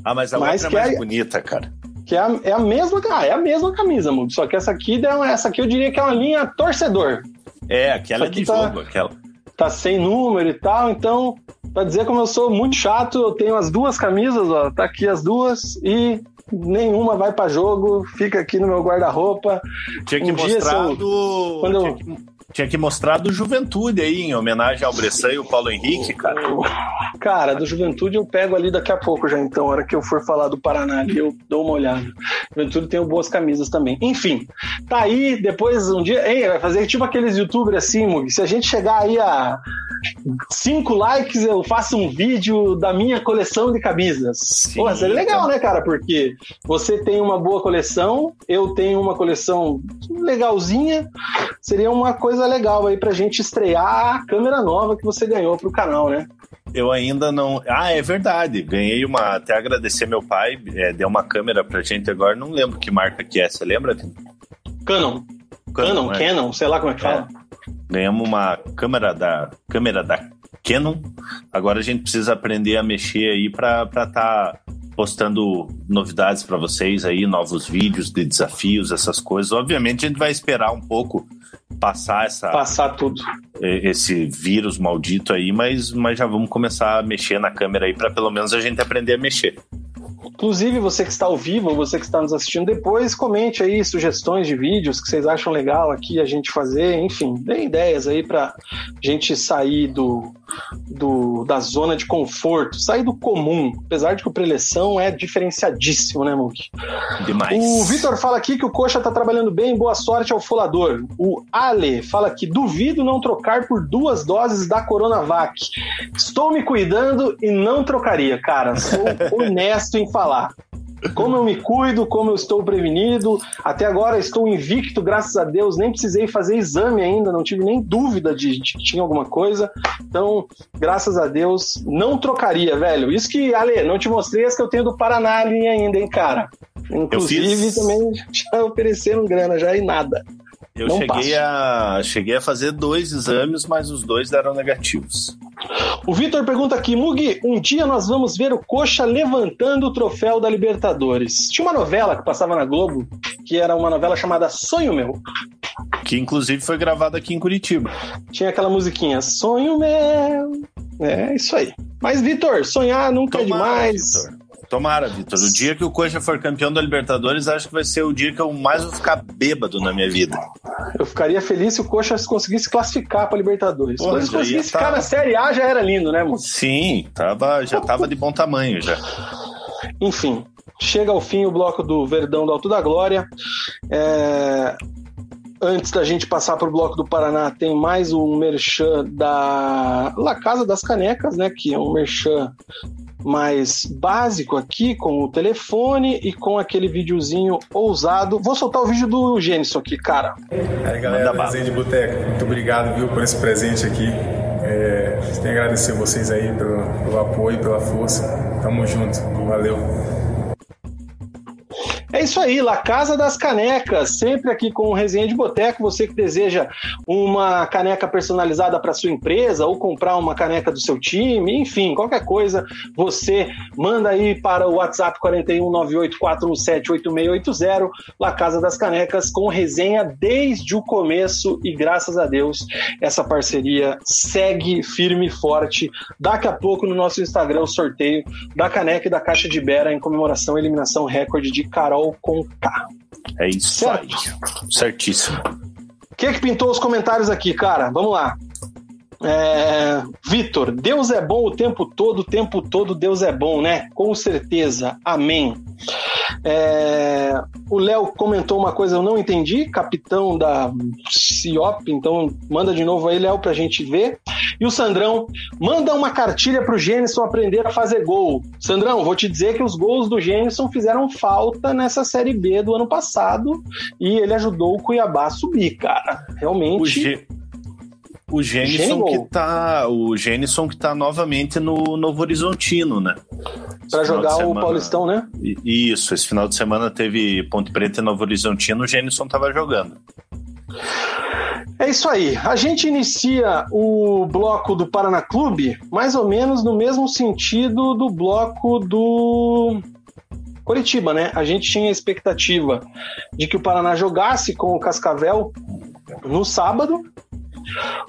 Ah, mas a mas outra é mais é... bonita, cara que é a, é a mesma, ah, é a mesma camisa, mano. Só que essa aqui, essa aqui eu diria que é uma linha torcedor. É, aquela de tá, jogo, aquela. Tá sem número e tal, então Pra dizer como eu sou muito chato, eu tenho as duas camisas, ó. Tá aqui as duas e nenhuma vai para jogo, fica aqui no meu guarda-roupa. Tinha que Um mostrar eu- do. quando eu- que, tinha que mostrar do Juventude aí, em homenagem ao Bressan e o Paulo Henrique, cara. Cara, do Juventude eu pego ali daqui a pouco já, então, a hora que eu for falar do Paraná ali, eu dou uma olhada. Juventude tem boas camisas também. Enfim, tá aí, depois um dia. Ei, vai fazer tipo aqueles youtubers assim, Mug. Se a gente chegar aí a cinco likes, eu faço um vídeo da minha coleção de camisas. Sim, Pô, seria legal, então. né, cara? Porque você tem uma boa coleção, eu tenho uma coleção legalzinha. Seria uma coisa legal aí pra gente estrear a câmera nova que você ganhou pro canal, né? Eu ainda não. Ah, é verdade. Ganhei uma. Até agradecer meu pai, é, deu uma câmera pra gente agora. Não lembro que marca que é. Você lembra? Canon. Canon, né? Canon, sei lá como é que fala. Ganhamos uma câmera da câmera da Canon. Agora a gente precisa aprender a mexer aí para estar tá postando novidades para vocês aí, novos vídeos de desafios, essas coisas. Obviamente a gente vai esperar um pouco passar essa Passar tudo. esse vírus maldito aí, mas, mas já vamos começar a mexer na câmera aí para pelo menos a gente aprender a mexer. Inclusive, você que está ao vivo, você que está nos assistindo depois, comente aí sugestões de vídeos que vocês acham legal aqui a gente fazer, enfim, dê ideias aí pra gente sair do, do da zona de conforto, sair do comum, apesar de que o preleção é diferenciadíssimo, né, Munk? Demais. O Vitor fala aqui que o Coxa tá trabalhando bem, boa sorte ao folador. O Ale fala que duvido não trocar por duas doses da Coronavac. Estou me cuidando e não trocaria, cara. Sou honesto em falar. Como eu me cuido, como eu estou prevenido. Até agora estou invicto, graças a Deus. Nem precisei fazer exame ainda, não tive nem dúvida de, de que tinha alguma coisa. Então, graças a Deus, não trocaria, velho. Isso que, Ale, não te mostrei as que eu tenho do Paraná ali ainda, hein, cara. Inclusive, fiz- também já ofereceram grana já e nada. Eu não cheguei a, cheguei a fazer dois exames, mas os dois deram negativos. O Vitor pergunta aqui, Mugi, um dia nós vamos ver o Coxa levantando o troféu da Libertadores. Tinha uma novela que passava na Globo, que era uma novela chamada Sonho Meu. Que inclusive foi gravado aqui em Curitiba. Tinha aquela musiquinha, Sonho Meu. É, isso aí. Mas, Vitor, sonhar nunca é demais. Vitor. Tomara, Vitor. O dia que o Coxa for campeão da Libertadores, acho que vai ser o dia que eu mais vou ficar bêbado na minha vida. Eu ficaria feliz se o Coxa conseguisse classificar para Libertadores. Porra, ia conseguisse tá- ficar na Série A já era lindo, né, moço? Sim, tava, já tava de bom tamanho já. Enfim, chega ao fim o bloco do Verdão do Alto da Glória. É, Antes da gente passar para o bloco do Paraná, tem mais um merchan da La Casa das Canecas, né? Que é um merchan mais básico aqui, com o telefone e com aquele videozinho ousado. Vou soltar o vídeo do Gênison aqui, cara. Aí galera. Desenho de Boteco, muito obrigado viu, por esse presente aqui. É, tenho que agradecer vocês aí pelo, pelo apoio, pela força. Tamo junto, valeu. É isso aí, La Casa das Canecas, sempre aqui com o Resenha de Boteco. Você que deseja uma caneca personalizada para sua empresa ou comprar uma caneca do seu time, enfim, qualquer coisa, você manda aí para o WhatsApp 41984178680, La Casa das Canecas, com resenha desde o começo e graças a Deus essa parceria segue firme e forte. Daqui a pouco no nosso Instagram o sorteio da caneca e da caixa de Bera em comemoração à eliminação recorde de Carol com K. É isso aí. Certíssimo. O que, que pintou os comentários aqui, cara? Vamos lá. É, Vitor, Deus é bom o tempo todo, o tempo todo Deus é bom, né? Com certeza. Amém. É, o Léo comentou uma coisa eu não entendi, capitão da CIOP, então manda de novo aí, Léo, pra gente ver. E o Sandrão, manda uma cartilha pro Gênison aprender a fazer gol. Sandrão, vou te dizer que os gols do Gênison fizeram falta nessa Série B do ano passado e ele ajudou o Cuiabá a subir, cara. Realmente. O, G... o Gênison Gênio. que tá. O Gênison que tá novamente no Novo Horizontino, né? Final jogar de o semana- Paulistão, né? Isso, esse final de semana teve Ponte Preta e Novo Horizontino, o Gênison tava jogando. É isso aí. A gente inicia o bloco do Paraná Clube mais ou menos no mesmo sentido do bloco do Coritiba, né? A gente tinha a expectativa de que o Paraná jogasse com o Cascavel no sábado.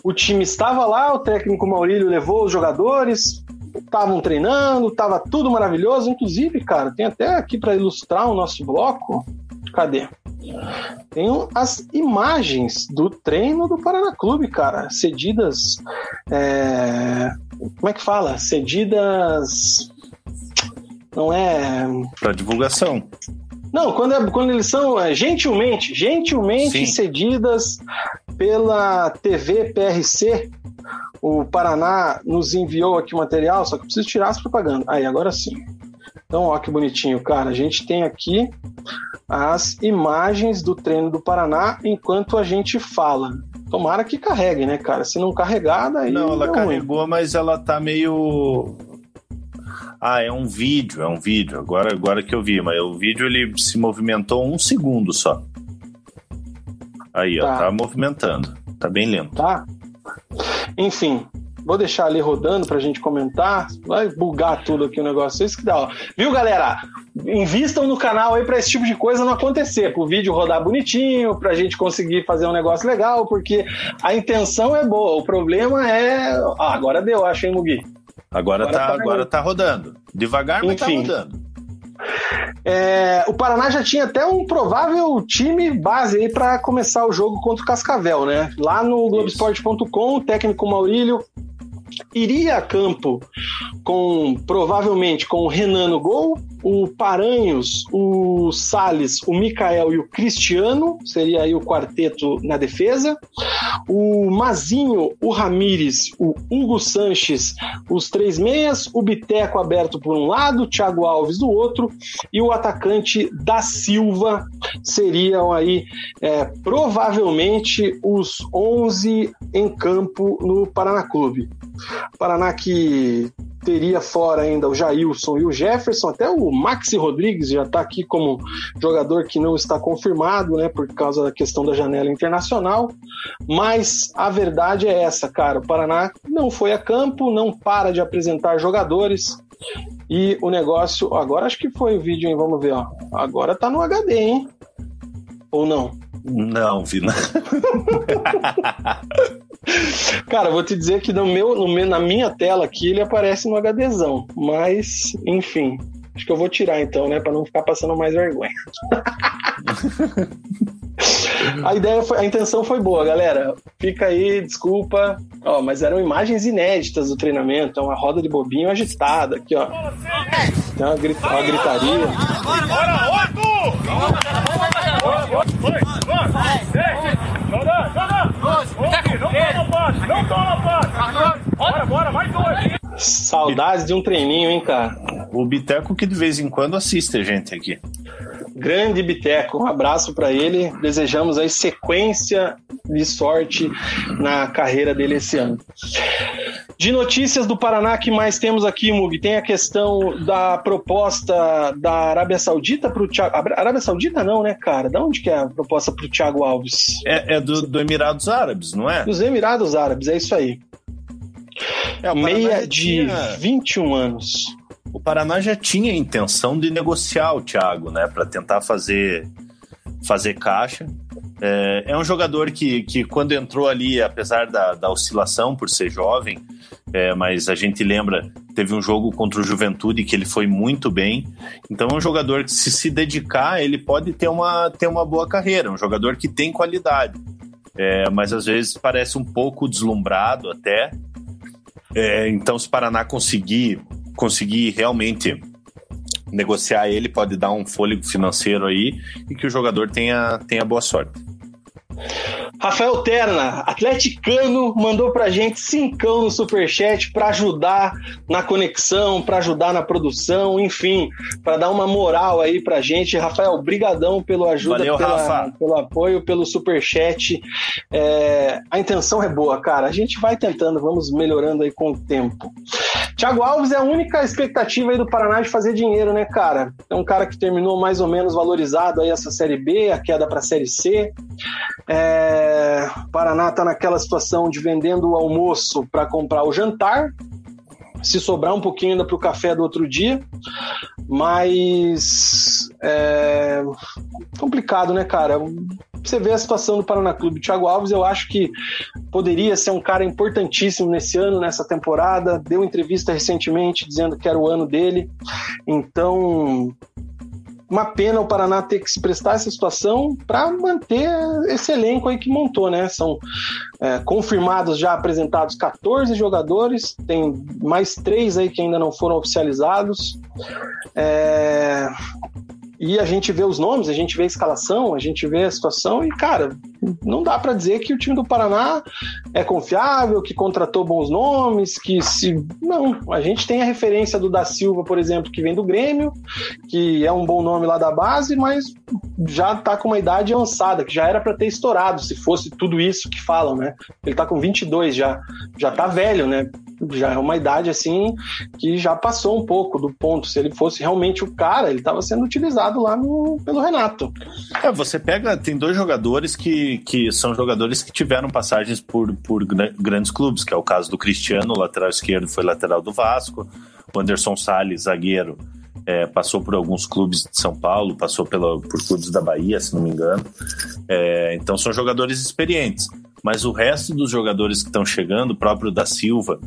O time estava lá, o técnico Maurílio levou os jogadores, estavam treinando, tava tudo maravilhoso. Inclusive, cara, tem até aqui para ilustrar o nosso bloco. Cadê? Tem as imagens do treino do Paraná Clube, cara, cedidas. É... Como é que fala? Cedidas. Não é. Para divulgação. Não, quando, é, quando eles são é, gentilmente, gentilmente Sim. cedidas pela TV PRC. O Paraná nos enviou aqui o material, só que eu preciso tirar as propagandas. Aí, agora sim. Então, ó que bonitinho, cara. A gente tem aqui as imagens do treino do Paraná enquanto a gente fala. Tomara que carregue, né, cara? Se não carregar, daí. Não, ela deu ruim. carregou, mas ela tá meio. Ah, é um vídeo, é um vídeo. Agora, agora que eu vi, mas o vídeo ele se movimentou um segundo só. Aí, ó, Tá. tá movimentando. Tá bem lento. tá? Enfim, vou deixar ali rodando pra gente comentar. Vai bugar tudo aqui o negócio. Isso que dá, ó. Viu, galera? Invistam no canal aí pra esse tipo de coisa não acontecer, pro vídeo rodar bonitinho, pra gente conseguir fazer um negócio legal, porque a intenção é boa. O problema é. Ah, agora deu, acho, hein, Mugi? Agora, Agora tá, tá agora tá rodando. Devagar, mas Enfim. tá rodando. É, o Paraná já tinha até um provável time base aí para começar o jogo contra o Cascavel, né? Lá no Globoesporte.com, o técnico Maurílio iria a campo com provavelmente com o Renan no gol, o Paranhos, o Sales, o Mikael e o Cristiano, seria aí o quarteto na defesa. O Mazinho, o Ramires, o Hugo Sanches, os três meias, o Biteco aberto por um lado, o Thiago Alves do outro, e o atacante da Silva seriam aí é, provavelmente os 11 em campo no Paraná Clube. Paraná que teria fora ainda o Jailson e o Jefferson, até o Maxi Rodrigues já está aqui como jogador que não está confirmado, né, por causa da questão da janela internacional. Mas a verdade é essa, cara. O Paraná não foi a campo, não para de apresentar jogadores. E o negócio, agora acho que foi o vídeo, hein? Vamos ver, ó. Agora tá no HD, hein? Ou não? Não, Vina. Cara, vou te dizer que no meu, no meu, na minha tela aqui ele aparece no HDzão. Mas, enfim. Acho que eu vou tirar então, né? Pra não ficar passando mais vergonha. a ideia foi, a intenção foi boa, galera. Fica aí, desculpa. Ó, mas eram imagens inéditas do treinamento. É uma roda de bobinho agitada aqui, ó. Tem uma, grita- uma gritaria. Saudades de um treininho, hein, cara? O Biteco que de vez em quando assiste a gente aqui. Grande Biteco, um abraço para ele. Desejamos aí sequência de sorte na carreira dele esse ano. De notícias do Paraná que mais temos aqui, Mug, tem a questão da proposta da Arábia Saudita para o Thiago. Arábia Saudita não, né, cara? Da onde que é a proposta para o Thiago Alves? É, é do, do Emirados Árabes, não é? Dos Emirados Árabes, é isso aí. É, Meia de tinha- 21 anos. O Paraná já tinha a intenção de negociar o Thiago, né, para tentar fazer fazer caixa. É, é um jogador que, que quando entrou ali, apesar da, da oscilação por ser jovem, é, mas a gente lembra, teve um jogo contra o Juventude que ele foi muito bem. Então é um jogador que se se dedicar, ele pode ter uma, ter uma boa carreira, um jogador que tem qualidade. É, mas às vezes parece um pouco deslumbrado até. É, então se o Paraná conseguir conseguir realmente negociar ele, pode dar um fôlego financeiro aí e que o jogador tenha, tenha boa sorte. Rafael Terna, atleticano, mandou pra gente cincão no superchat pra ajudar na conexão, pra ajudar na produção, enfim, pra dar uma moral aí pra gente. Rafael, brigadão pelo ajuda, Valeu, pela- pelo apoio, pelo superchat. É, a intenção é boa, cara. A gente vai tentando, vamos melhorando aí com o tempo. Thiago Alves é a única expectativa aí do Paraná de fazer dinheiro, né, cara? É um cara que terminou mais ou menos valorizado aí essa Série B, a queda para a Série C. É, o Paraná está naquela situação de vendendo o almoço para comprar o jantar. Se sobrar um pouquinho ainda para o café do outro dia. Mas é complicado, né, cara? Você vê a situação do Paraná Clube. Thiago Alves, eu acho que poderia ser um cara importantíssimo nesse ano, nessa temporada. Deu entrevista recentemente dizendo que era o ano dele. Então, uma pena o Paraná ter que se prestar essa situação para manter esse elenco aí que montou, né? São é, confirmados já apresentados 14 jogadores, tem mais três aí que ainda não foram oficializados. É, e a gente vê os nomes, a gente vê a escalação, a gente vê a situação e, cara, não dá para dizer que o time do Paraná é confiável, que contratou bons nomes, que se. Não, a gente tem a referência do Da Silva, por exemplo, que vem do Grêmio, que é um bom nome lá da base, mas já tá com uma idade avançada, que já era para ter estourado, se fosse tudo isso que falam, né? Ele tá com 22 já, já tá velho, né? já é uma idade assim que já passou um pouco do ponto. Se ele fosse realmente o cara, ele estava sendo utilizado lá no, pelo Renato. É, você pega, tem dois jogadores que, que são jogadores que tiveram passagens por, por grandes clubes, que é o caso do Cristiano, lateral esquerdo, foi lateral do Vasco, o Anderson Salles, zagueiro, é, passou por alguns clubes de São Paulo, passou pela, por clubes da Bahia, se não me engano. É, então são jogadores experientes mas o resto dos jogadores que estão chegando, o próprio da Silva,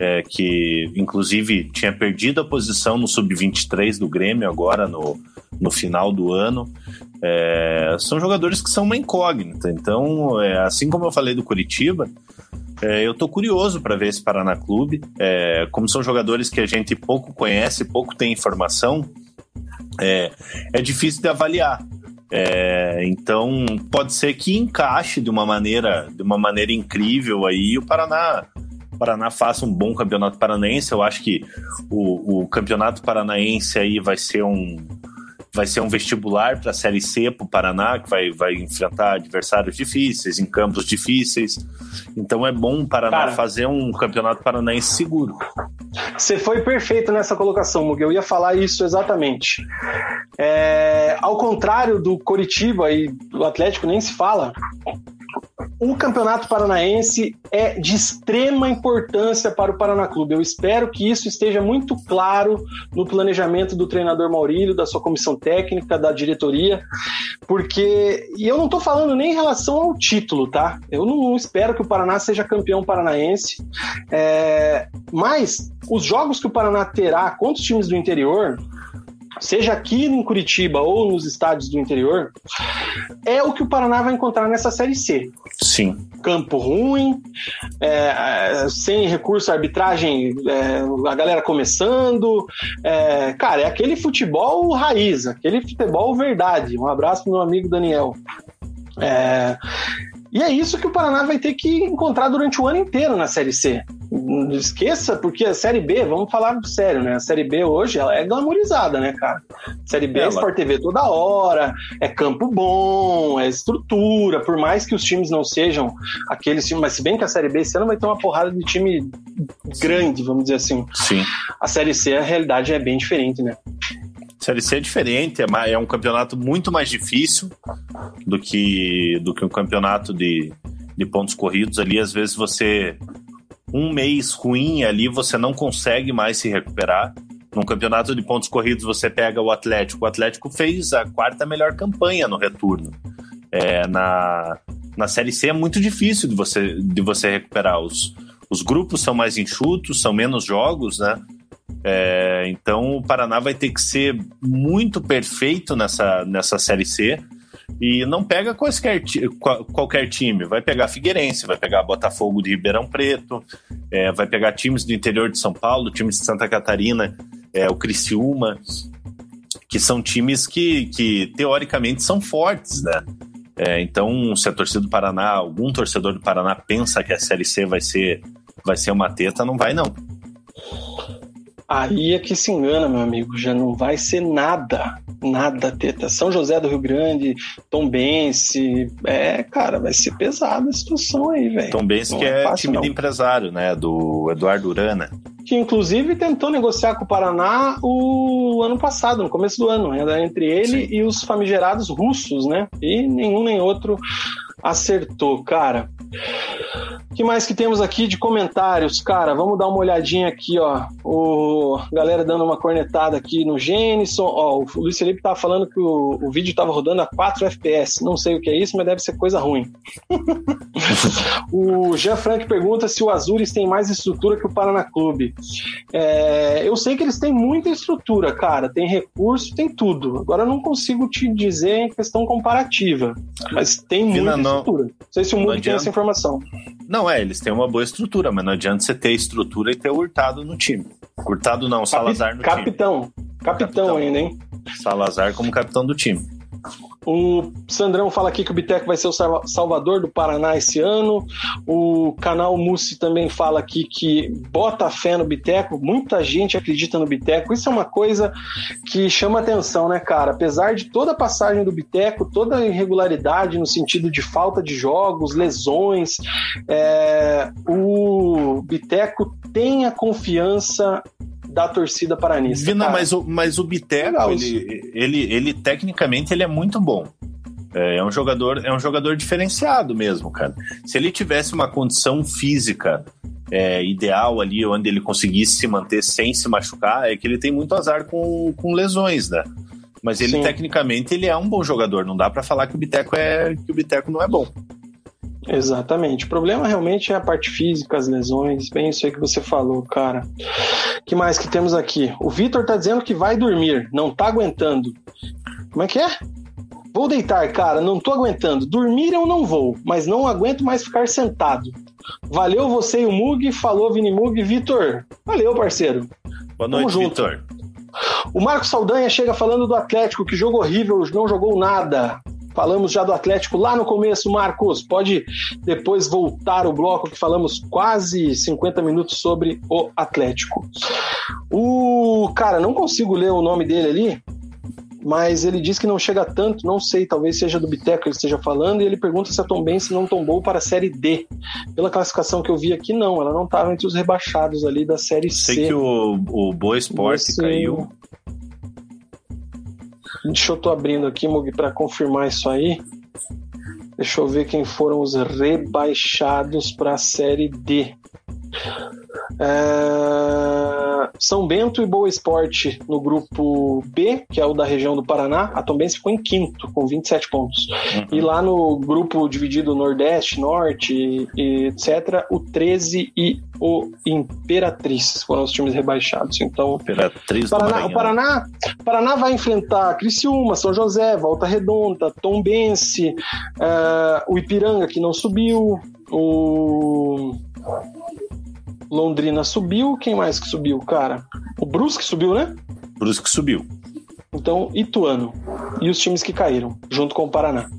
é, que inclusive tinha perdido a posição no sub-23 do Grêmio agora no, no final do ano, é, são jogadores que são uma incógnita. Então, é, assim como eu falei do Curitiba, é, eu estou curioso para ver esse Paraná Clube. É, como são jogadores que a gente pouco conhece, pouco tem informação, é, é difícil de avaliar. É, então pode ser que encaixe de uma maneira, de uma maneira incrível aí o Paraná. O Paraná faça um bom campeonato paranaense. Eu acho que o, o campeonato paranaense aí vai ser um, vai ser um vestibular para a Série C para o Paraná, que vai, vai enfrentar adversários difíceis, em campos difíceis. Então é bom o Paraná Cara, fazer um campeonato paranaense seguro. Você foi perfeito nessa colocação, Muguel. Eu ia falar isso exatamente. É, ao contrário do Coritiba e do Atlético, nem se fala o Campeonato Paranaense é de extrema importância para o Paraná Clube. Eu espero que isso esteja muito claro no planejamento do treinador Maurílio, da sua comissão técnica, da diretoria, porque. E eu não estou falando nem em relação ao título, tá? Eu não espero que o Paraná seja campeão paranaense, é, mas os jogos que o Paraná terá contra os times do interior seja aqui em Curitiba ou nos estádios do interior, é o que o Paraná vai encontrar nessa Série C. Sim. Campo ruim, é, sem recurso à arbitragem, é, a galera começando. É, cara, é aquele futebol raiz, aquele futebol verdade. Um abraço pro meu amigo Daniel. É, e é isso que o Paraná vai ter que encontrar durante o ano inteiro na Série C. Não esqueça, porque a Série B, vamos falar sério, né? A Série B hoje ela é glamorizada, né, cara? A Série B é, é Sport TV toda hora, é campo bom, é estrutura, por mais que os times não sejam aqueles times, mas se bem que a Série B esse ano vai ter uma porrada de time grande, vamos dizer assim. Sim. A Série C, a realidade é bem diferente, né? Série C é diferente, é, é um campeonato muito mais difícil do que, do que um campeonato de, de pontos corridos. Ali, às vezes, você. Um mês ruim ali, você não consegue mais se recuperar. Num campeonato de pontos corridos, você pega o Atlético. O Atlético fez a quarta melhor campanha no retorno. É, na, na Série C é muito difícil de você, de você recuperar. Os, os grupos são mais enxutos, são menos jogos, né? É, então o Paraná vai ter que ser muito perfeito nessa, nessa Série C e não pega qualquer, qualquer time. Vai pegar Figueirense, vai pegar Botafogo de Ribeirão Preto, é, vai pegar times do interior de São Paulo, times de Santa Catarina, é, o Criciúma, que são times que, que teoricamente são fortes, né? É, então, se a torcida do Paraná, algum torcedor do Paraná pensa que a Série C vai ser, vai ser uma teta, não vai não. Aí é que se engana, meu amigo. Já não vai ser nada. Nada, teta. São José do Rio Grande, Tom Bense. É, cara, vai ser pesada a situação aí, velho. Tom Bense que é, é fácil, time não. de empresário, né? Do Eduardo Urana. Que inclusive tentou negociar com o Paraná o ano passado, no começo do ano, né? entre ele Sim. e os famigerados russos, né? E nenhum nem outro acertou, cara. O que mais que temos aqui de comentários? Cara, vamos dar uma olhadinha aqui, ó. O galera dando uma cornetada aqui no Genison. Ó, o Luiz Felipe tava falando que o, o vídeo tava rodando a 4 FPS. Não sei o que é isso, mas deve ser coisa ruim. o Jean Frank pergunta se o Azures tem mais estrutura que o Paraná Clube. É, eu sei que eles têm muita estrutura, cara. Tem recurso, tem tudo. Agora eu não consigo te dizer em questão comparativa. Mas tem muita não, estrutura. Não sei se o Mundo tem essa informação. Não, é, eles têm uma boa estrutura, mas não adianta você ter estrutura e ter o Hurtado no time. Hurtado não, Salazar no capitão. time. Capitão. Capitão ainda, hein? Salazar como capitão do time. O Sandrão fala aqui que o Biteco vai ser o salvador do Paraná esse ano. O canal Mussi também fala aqui que bota fé no Biteco. Muita gente acredita no Biteco. Isso é uma coisa que chama atenção, né, cara? Apesar de toda a passagem do Biteco, toda a irregularidade no sentido de falta de jogos, lesões, é... o Biteco tem a confiança da torcida paranista. Vina, mas o, mas o Biteco, ele, ele, ele tecnicamente ele é muito bom. É, é um jogador, é um jogador diferenciado mesmo, cara. Se ele tivesse uma condição física é, ideal ali, onde ele conseguisse se manter sem se machucar, é que ele tem muito azar com, com lesões, né? Mas ele Sim. tecnicamente ele é um bom jogador. Não dá para falar que o Biteco é que o Biteco não é bom. Exatamente. O problema realmente é a parte física, as lesões, bem isso aí que você falou, cara. que mais que temos aqui? O Vitor tá dizendo que vai dormir, não tá aguentando. Como é que é? Vou deitar, cara, não tô aguentando. Dormir eu não vou, mas não aguento mais ficar sentado. Valeu você e o Mug, falou Vini Mug. Vitor, valeu, parceiro. Boa noite, Vitor. O Marcos Saldanha chega falando do Atlético, que jogo horrível, não jogou nada. Falamos já do Atlético lá no começo, Marcos. Pode depois voltar o bloco que falamos quase 50 minutos sobre o Atlético. O cara, não consigo ler o nome dele ali, mas ele diz que não chega tanto, não sei, talvez seja do Biteco que ele esteja falando, e ele pergunta se a Tom Benz não tombou para a Série D. Pela classificação que eu vi aqui, não, ela não estava entre os rebaixados ali da Série C. Sei que o, o Boa Esporte caiu. Deixa eu tô abrindo aqui, Mug, para confirmar isso aí. Deixa eu ver quem foram os rebaixados para a Série D. É... São Bento e Boa Esporte no grupo B, que é o da região do Paraná. A Tombense ficou em quinto, com 27 pontos. Uhum. E lá no grupo dividido Nordeste, Norte, e etc., o 13 e o Imperatriz foram os times rebaixados. Então, Imperatriz Paraná, o Paraná, Paraná vai enfrentar Criciúma, São José, Volta Redonda, Tombense, uh, o Ipiranga, que não subiu, o Londrina subiu. Quem mais que subiu, cara? O Brusque subiu, né? Brusque subiu. Então, Ituano. E os times que caíram, junto com o Paraná.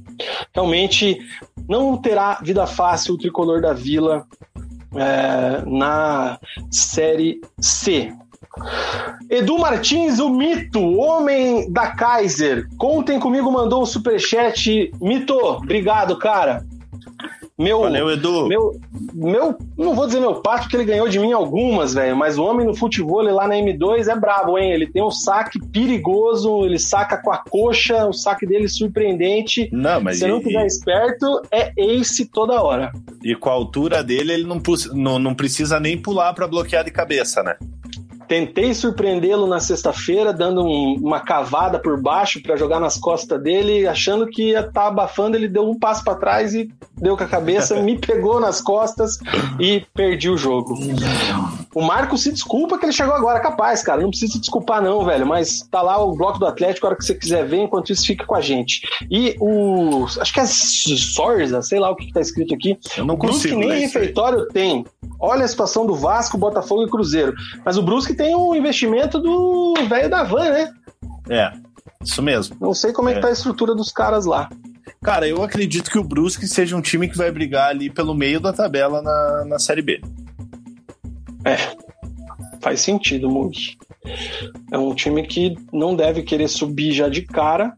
Realmente, não terá vida fácil o tricolor da Vila é, na Série C. Edu Martins, o mito, homem da Kaiser. Contem comigo, mandou um superchat. Mito, obrigado, cara. Meu, Valeu, Edu. Meu, meu, não vou dizer meu pato, porque ele ganhou de mim algumas, velho, mas o homem no futebol lá na M2 é brabo, hein? Ele tem um saque perigoso, ele saca com a coxa, o saque dele surpreendente. Não, mas Se e, não tiver esperto, é ace toda hora. E com a altura dele, ele não, não, não precisa nem pular para bloquear de cabeça, né? Tentei surpreendê-lo na sexta-feira, dando um, uma cavada por baixo para jogar nas costas dele, achando que ia estar tá abafando. Ele deu um passo para trás e deu com a cabeça, me pegou nas costas e perdi o jogo. O Marco se desculpa que ele chegou agora, capaz, cara. Não precisa se desculpar, não, velho. Mas tá lá o bloco do Atlético, a hora que você quiser ver, enquanto isso fica com a gente. E o. Acho que é Sorza, sei lá o que, que tá escrito aqui. Eu não consigo. que nem refeitório tem. Olha a situação do Vasco, Botafogo e Cruzeiro. Mas o Brusque tem o investimento do velho da van, né? É, isso mesmo. Não sei como é, é que tá a estrutura dos caras lá. Cara, eu acredito que o Brusque seja um time que vai brigar ali pelo meio da tabela na, na Série B. É, faz sentido, Mug. É um time que não deve querer subir já de cara,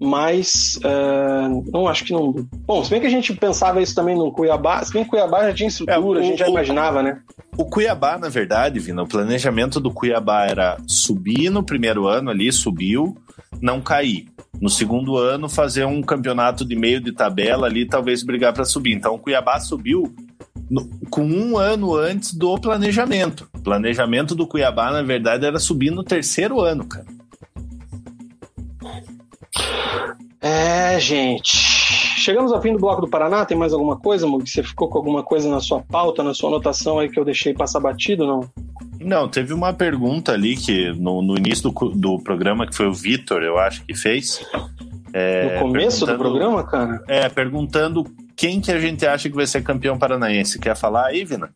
mas uh, não acho que não. Bom, se bem que a gente pensava isso também no Cuiabá, se bem que Cuiabá já tinha estrutura, é, o, a gente já o, imaginava, né? O Cuiabá, na verdade, Vina, o planejamento do Cuiabá era subir no primeiro ano ali, subiu, não cair. No segundo ano, fazer um campeonato de meio de tabela ali, talvez brigar para subir. Então, o Cuiabá subiu no, com um ano antes do planejamento. O planejamento do Cuiabá, na verdade, era subir no terceiro ano, cara. É, gente. Chegamos ao fim do bloco do Paraná. Tem mais alguma coisa, Mug? Você ficou com alguma coisa na sua pauta, na sua anotação aí que eu deixei passar batido, não? Não, teve uma pergunta ali que no, no início do, do programa, que foi o Vitor, eu acho que fez. É, no começo do programa, cara? É, perguntando quem que a gente acha que vai ser campeão paranaense. Quer falar aí, Vina?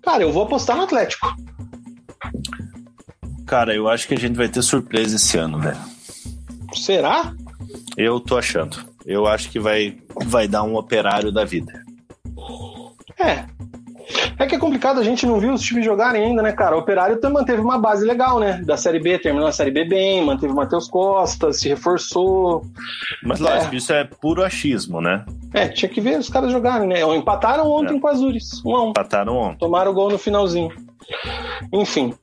Cara, eu vou apostar no Atlético. Cara, eu acho que a gente vai ter surpresa esse ano, velho. Será? Eu tô achando. Eu acho que vai, vai dar um operário da vida. É. É que é complicado, a gente não viu os times jogarem ainda, né, cara? O Operário manteve uma base legal, né? Da Série B, terminou a Série B bem, manteve o Matheus Costa, se reforçou. Mas lógico, é. isso é puro achismo, né? É, tinha que ver os caras jogarem, né? Empataram ontem é. com as Azures, um a um. Empataram ontem. Tomaram o gol no finalzinho. Enfim,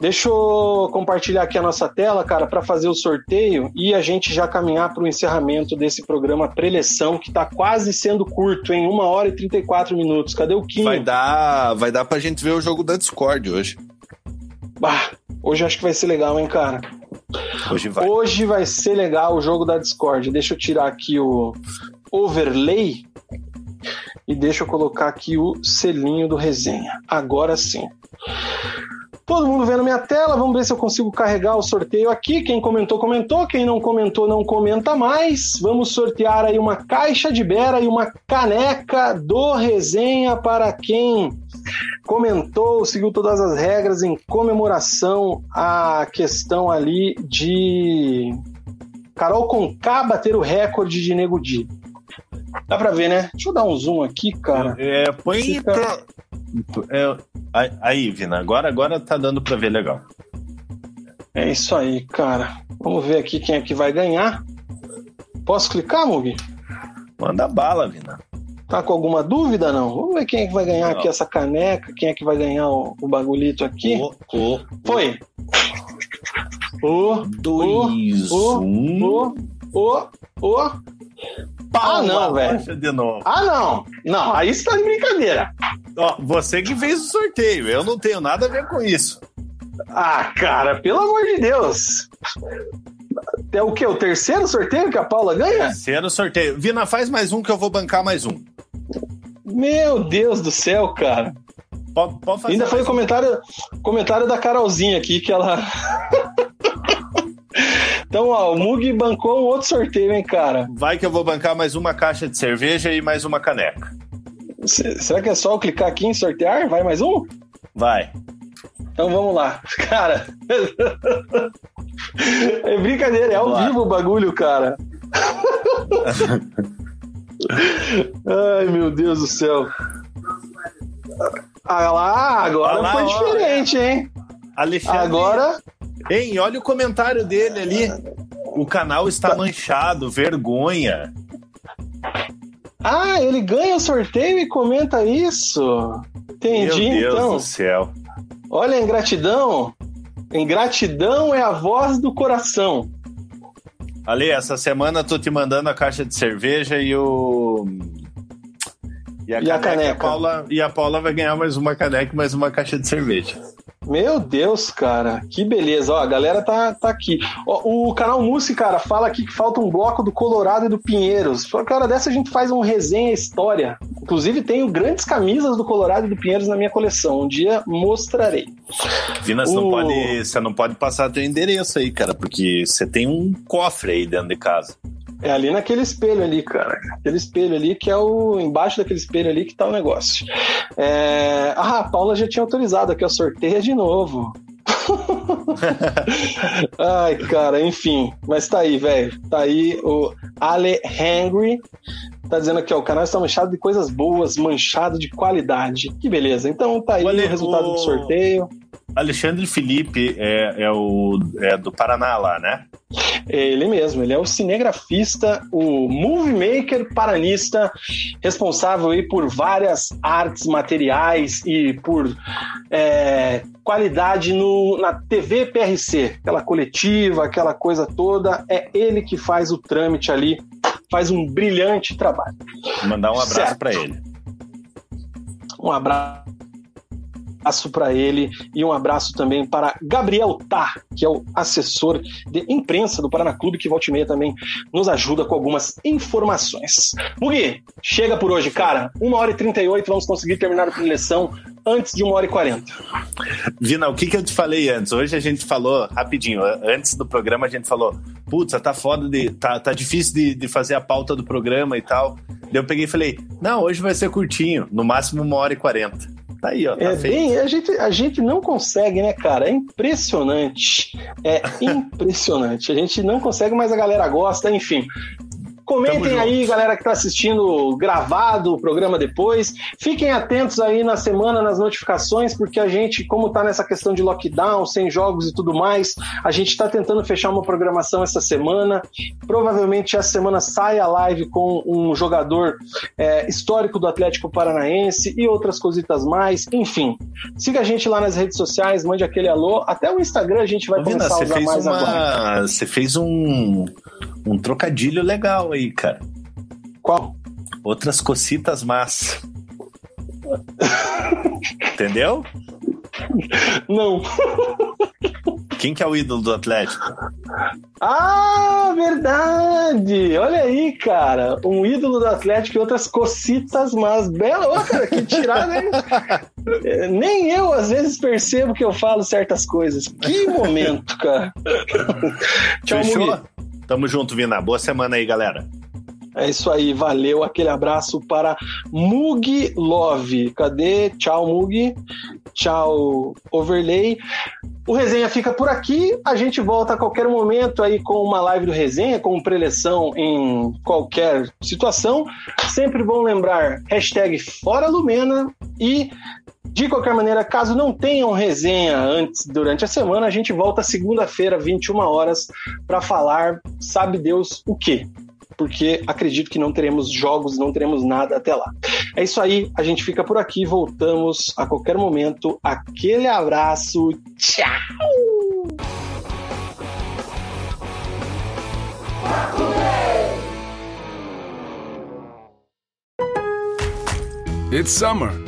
Deixa eu compartilhar aqui a nossa tela, cara, para fazer o sorteio e a gente já caminhar para o encerramento desse programa preleção, que está quase sendo curto, em 1 hora e 34 minutos. Cadê o Kim? Vai dar, vai dar pra gente ver o jogo da Discord hoje. Bah, hoje acho que vai ser legal, hein, cara? Hoje vai. Hoje vai ser legal o jogo da Discord. Deixa eu tirar aqui o overlay e deixa eu colocar aqui o selinho do resenha. Agora sim. Todo mundo vendo minha tela, vamos ver se eu consigo carregar o sorteio aqui. Quem comentou, comentou. Quem não comentou, não comenta mais. Vamos sortear aí uma caixa de Bera e uma caneca do resenha para quem comentou, seguiu todas as regras em comemoração à questão ali de Carol Conká bater o recorde de Nego Di. Dá pra ver, né? Deixa eu dar um zoom aqui, cara. É, põe Fica... pra... É, Aí, Vina, agora, agora tá dando pra ver legal. É isso aí, cara. Vamos ver aqui quem é que vai ganhar. Posso clicar, Mugi? Manda bala, Vina. Tá com alguma dúvida, não? Vamos ver quem é que vai ganhar não. aqui essa caneca, quem é que vai ganhar o, o bagulhito aqui. O, o, Foi. O, dois, o, um. O, o, o, ah, não, velho. De novo. Ah, não. Não, aí você tá de brincadeira. Ó, você que fez o sorteio. Eu não tenho nada a ver com isso. Ah, cara, pelo amor de Deus. É o que? O terceiro sorteio que a Paula ganha? Terceiro sorteio. Vina, faz mais um que eu vou bancar mais um. Meu Deus do céu, cara. Pode, pode Ainda foi o comentário, comentário da Carolzinha aqui que ela. Então, ó, o Mug bancou um outro sorteio, hein, cara? Vai que eu vou bancar mais uma caixa de cerveja e mais uma caneca. será que é só eu clicar aqui em sortear? Vai mais um? Vai. Então vamos lá. Cara. é brincadeira, é ao vivo o bagulho, cara. Ai, meu Deus do céu. Ah lá, agora ah lá, foi diferente, hein? Alexandre. Agora. Hein, olha o comentário dele ali. O canal está manchado, vergonha. Ah, ele ganha o sorteio e comenta isso. Entendi, Meu Deus então. do céu. Olha a ingratidão. Ingratidão é a voz do coração. Ali, essa semana tô te mandando a caixa de cerveja e o. E a, e caneca, a caneca. A Paula, e a Paula vai ganhar mais uma caneca e mais uma caixa de cerveja. Meu Deus, cara, que beleza. Ó, a galera tá, tá aqui. Ó, o canal Mussi, cara, fala aqui que falta um bloco do Colorado e do Pinheiros. Que hora dessa a gente faz um resenha história. Inclusive, tenho grandes camisas do Colorado e do Pinheiros na minha coleção. Um dia mostrarei. Vina, você, o... não pode, você não pode passar teu endereço aí, cara, porque você tem um cofre aí dentro de casa. É ali naquele espelho ali, cara. Aquele espelho ali que é o. Embaixo daquele espelho ali que tá o negócio. É... Ah, a Paula já tinha autorizado aqui, o sorteio de novo. Ai, cara, enfim. Mas tá aí, velho. Tá aí o Ale Hangry. Tá dizendo aqui, ó, o canal está manchado de coisas boas, manchado de qualidade. Que beleza. Então tá aí o, Ale, o resultado o... do sorteio. Alexandre Felipe é, é, o, é do Paraná lá, né? Ele mesmo, ele é o cinegrafista, o movie maker paranista, responsável aí por várias artes materiais e por é, qualidade no, na TV PRC, aquela coletiva, aquela coisa toda. É ele que faz o trâmite ali faz um brilhante trabalho. Vou mandar um abraço para ele. Um abraço abraço para ele e um abraço também para Gabriel Tá, que é o assessor de imprensa do Paraná Clube, que volta e meia também nos ajuda com algumas informações. Mugi, chega por hoje, cara. 1 hora e 38, vamos conseguir terminar a preleção antes de 1 hora e 40. Vina, o que, que eu te falei antes? Hoje a gente falou, rapidinho, antes do programa a gente falou, putz, tá foda de. tá, tá difícil de, de fazer a pauta do programa e tal. Daí eu peguei e falei, não, hoje vai ser curtinho, no máximo 1 hora e 40. Tá aí, ó. Tá é feito. bem, a gente, a gente não consegue, né, cara? É impressionante. É impressionante. A gente não consegue, mas a galera gosta, enfim. Comentem aí, galera que está assistindo gravado o programa depois. Fiquem atentos aí na semana nas notificações, porque a gente, como está nessa questão de lockdown, sem jogos e tudo mais, a gente está tentando fechar uma programação essa semana. Provavelmente essa semana sai a live com um jogador é, histórico do Atlético Paranaense e outras cositas mais. Enfim, siga a gente lá nas redes sociais, mande aquele alô. Até o Instagram a gente vai Vina, começar a usar mais uma... agora. Você fez um, um trocadilho legal aí, cara. Qual? Outras cocitas más. Entendeu? Não. Quem que é o ídolo do Atlético? Ah, verdade! Olha aí, cara. Um ídolo do Atlético e outras cocitas más. Bela, cara, que tirada, hein? É, nem eu, às vezes, percebo que eu falo certas coisas. Que momento, cara. Tchau, Fechou? Mugi. Tamo junto, Vina. Boa semana aí, galera. É isso aí, valeu. Aquele abraço para Mug Love. Cadê? Tchau, Mug. Tchau, Overlay. O resenha fica por aqui. A gente volta a qualquer momento aí com uma live do resenha, com preleção em qualquer situação. Sempre bom lembrar: hashtag Fora Lumena e de qualquer maneira, caso não tenham resenha antes durante a semana, a gente volta segunda-feira, 21 horas, para falar, sabe Deus o quê? Porque acredito que não teremos jogos, não teremos nada até lá. É isso aí, a gente fica por aqui, voltamos a qualquer momento. Aquele abraço, tchau! It's summer